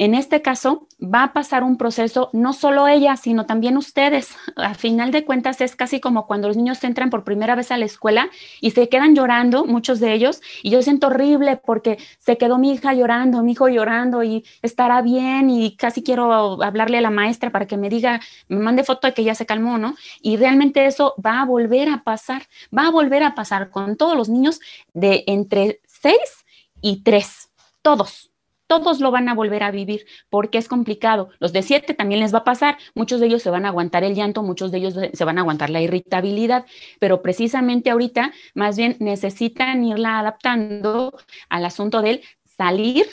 En este caso, va a pasar un proceso, no solo ella, sino también ustedes. A final de cuentas, es casi como cuando los niños entran por primera vez a la escuela y se quedan llorando, muchos de ellos, y yo siento horrible porque se quedó mi hija llorando, mi hijo llorando y estará bien y casi quiero hablarle a la maestra para que me diga, me mande foto de que ya se calmó, ¿no? Y realmente eso va a volver a pasar, va a volver a pasar con todos los niños de entre 6 y 3, todos todos lo van a volver a vivir porque es complicado. Los de siete también les va a pasar. Muchos de ellos se van a aguantar el llanto, muchos de ellos se van a aguantar la irritabilidad, pero precisamente ahorita más bien necesitan irla adaptando al asunto del salir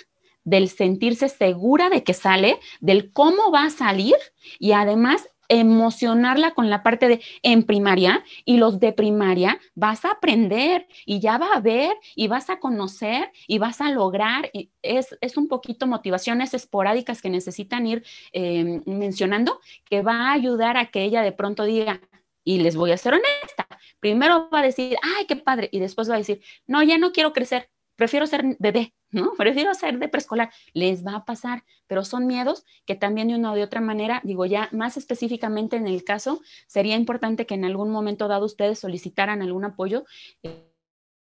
del sentirse segura de que sale, del cómo va a salir y además emocionarla con la parte de en primaria y los de primaria vas a aprender y ya va a ver y vas a conocer y vas a lograr. Y es, un poquito motivaciones esporádicas que necesitan ir em, mencionando que va a ayudar a que ella de pronto diga, y les voy a ser honesta, primero va a decir, ay, qué padre, y después va a decir, no, ya no quiero crecer, prefiero ser bebé, ¿no? Prefiero ser de preescolar. Les va a pasar, pero son miedos que también de una o de otra manera, digo ya más específicamente en el caso, sería importante que en algún momento dado ustedes solicitaran algún apoyo.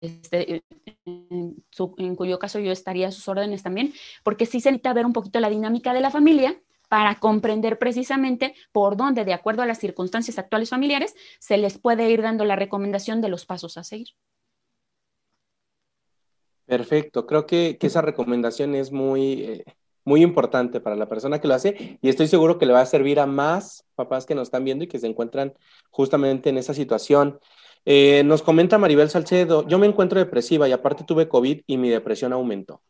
Este, en, en, cuyo caso yo estaría a sus órdenes también, porque sí se necesita ver un poquito la dinámica de la familia para comprender precisamente por dónde, de acuerdo a las circunstancias actuales familiares, se les puede ir dando la recomendación de los pasos a seguir. Perfecto, creo que, esa recomendación es muy, eh, muy importante para la persona que lo hace y estoy seguro que le va a servir a más papás que nos están viendo y que se encuentran justamente en esa situación. Eh, nos comenta Maribel Salcedo, yo me encuentro depresiva y aparte tuve COVID y mi depresión aumentó.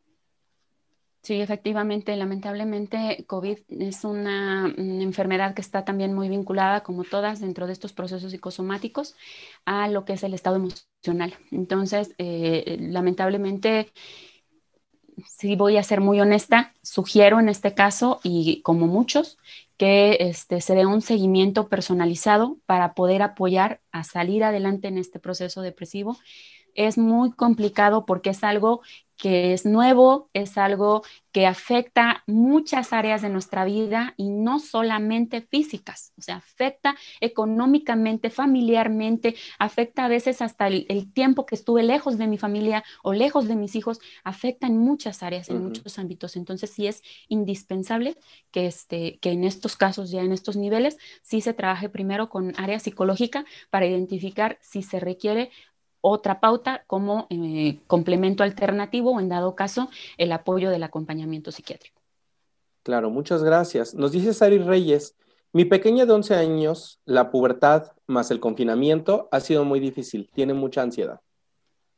Sí, efectivamente, lamentablemente COVID es una, enfermedad que está también muy vinculada, como todas, dentro de estos procesos psicosomáticos, a lo que es el estado emocional. Entonces, eh, lamentablemente, si voy a ser muy honesta, sugiero en este caso, y como muchos, que este, se dé un seguimiento personalizado para poder apoyar a salir adelante en este proceso depresivo es muy complicado porque es algo que es nuevo, es algo que afecta muchas áreas de nuestra vida y no solamente físicas, o sea, afecta económicamente, familiarmente, afecta a veces hasta el, tiempo que estuve lejos de mi familia o lejos de mis hijos, afecta en muchas áreas, en muchos ámbitos. Entonces, sí es indispensable que, este, que en estos casos, ya en estos niveles, sí se trabaje primero con área psicológica para identificar si se requiere otra pauta como eh, complemento alternativo o en dado caso el apoyo del acompañamiento psiquiátrico. Claro, muchas gracias. Nos dice Sari Reyes, mi pequeña de 11 años, la pubertad más el confinamiento ha sido muy difícil, tiene mucha ansiedad.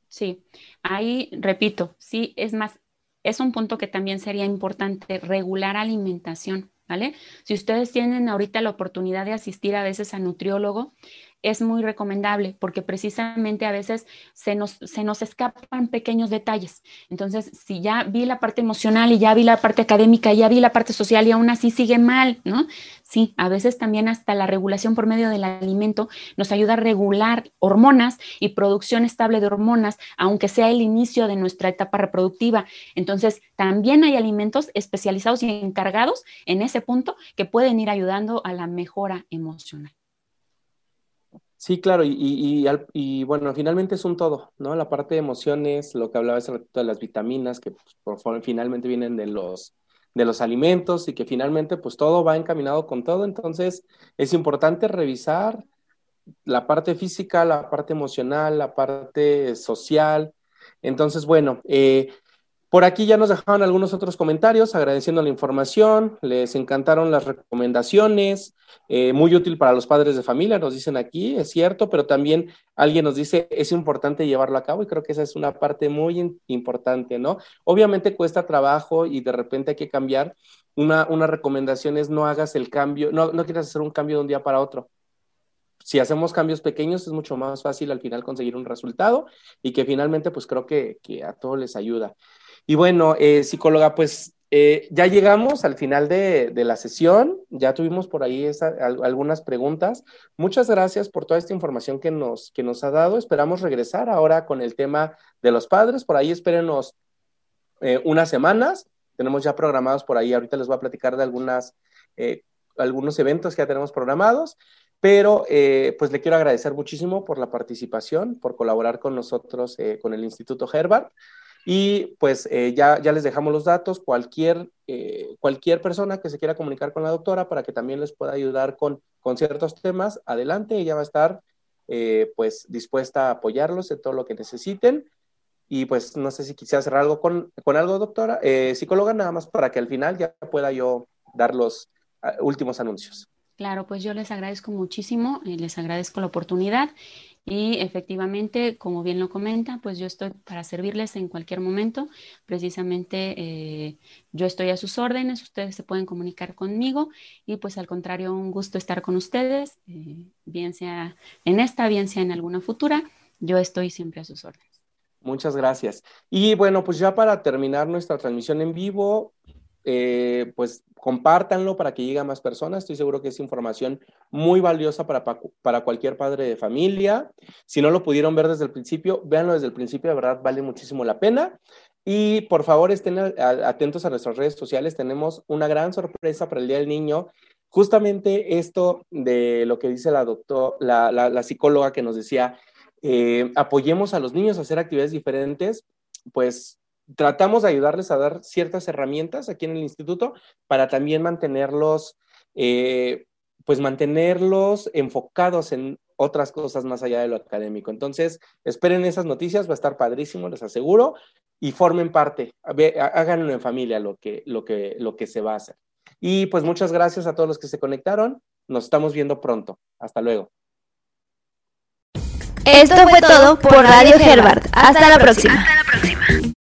Sí, ahí repito, sí, es más, es un punto que también sería importante, regular alimentación, ¿vale? Si ustedes tienen ahorita la oportunidad de asistir a veces a nutriólogo, es muy recomendable porque precisamente a veces se nos, se nos escapan pequeños detalles. Entonces, si ya vi la parte emocional y ya vi la parte académica, y ya vi la parte social y aún así sigue mal, ¿no? Sí, a veces también hasta la regulación por medio del alimento nos ayuda a regular hormonas y producción estable de hormonas, aunque sea el inicio de nuestra etapa reproductiva. Entonces, también hay alimentos especializados y encargados en ese punto que pueden ir ayudando a la mejora emocional. Sí, claro, y, bueno, finalmente es un todo, ¿no? La parte de emociones, lo que hablaba hace ratito de las vitaminas, que pues, por, finalmente vienen de los, de los alimentos y que finalmente pues todo va encaminado con todo, entonces es importante revisar la parte física, la parte emocional, la parte social. Entonces, bueno, eh, por aquí ya nos dejaban algunos otros comentarios agradeciendo la información, les encantaron las recomendaciones, eh, muy útil para los padres de familia, nos dicen aquí, es cierto, pero también alguien nos dice, es importante llevarlo a cabo y creo que esa es una parte muy importante, ¿no? Obviamente cuesta trabajo y de repente hay que cambiar. Una, una recomendación es no hagas el cambio, no, no quieras hacer un cambio de un día para otro si hacemos cambios pequeños es mucho más fácil al final conseguir un resultado y que finalmente pues creo que, que a todos les ayuda. Y bueno, eh, psicóloga, pues eh, ya llegamos al final de, la sesión, ya tuvimos por ahí algunas preguntas. Muchas gracias por toda esta información que nos, que nos ha dado. Esperamos regresar ahora con el tema de los padres. Por ahí espérenos eh, unas semanas tenemos ya programados por ahí. Ahorita les voy a platicar de algunas, algunos eventos que ya tenemos programados. Pero pues le quiero agradecer muchísimo por la participación, por colaborar con nosotros, con el Instituto Herbert. Y pues eh, ya, ya les dejamos los datos, cualquier, cualquier persona que se quiera comunicar con la doctora para que también les pueda ayudar con, con ciertos temas, adelante, ella va a estar pues dispuesta a apoyarlos en todo lo que necesiten. Y pues no sé si quisiera cerrar algo con, con algo, doctora, psicóloga, nada más para que al final ya pueda yo dar los ah, últimos anuncios. Claro, pues yo les agradezco muchísimo, y les agradezco la oportunidad y efectivamente, como bien lo comenta, pues yo estoy para servirles en cualquier momento. Precisamente eh, yo estoy a sus órdenes, ustedes se pueden comunicar conmigo y pues al contrario, un gusto estar con ustedes, eh, bien sea en esta, bien sea en alguna futura, yo estoy siempre a sus órdenes. Muchas gracias. Y bueno, pues ya para terminar nuestra transmisión en vivo, eh, pues compártanlo para que llegue a más personas. Estoy seguro que es información muy valiosa para, para cualquier padre de familia. Si no lo pudieron ver desde el principio, véanlo desde el principio, de verdad vale muchísimo la pena. Y por favor estén atentos a nuestras redes sociales. Tenemos una gran sorpresa para el Día del Niño. Justamente esto de lo que dice la, doctor, la, la, psicóloga que nos decía, eh, apoyemos a los niños a hacer actividades diferentes, pues tratamos de ayudarles a dar ciertas herramientas aquí en el instituto para también mantenerlos, eh, pues mantenerlos enfocados en otras cosas más allá de lo académico. Entonces, esperen esas noticias, va a estar padrísimo, les aseguro, y formen parte, háganlo en familia lo que, lo que, lo que se va a hacer. Y pues muchas gracias a todos los que se conectaron. Nos estamos viendo pronto. Hasta luego. Esto fue todo por Radio Herbert. Hasta la próxima. Hasta la próxima.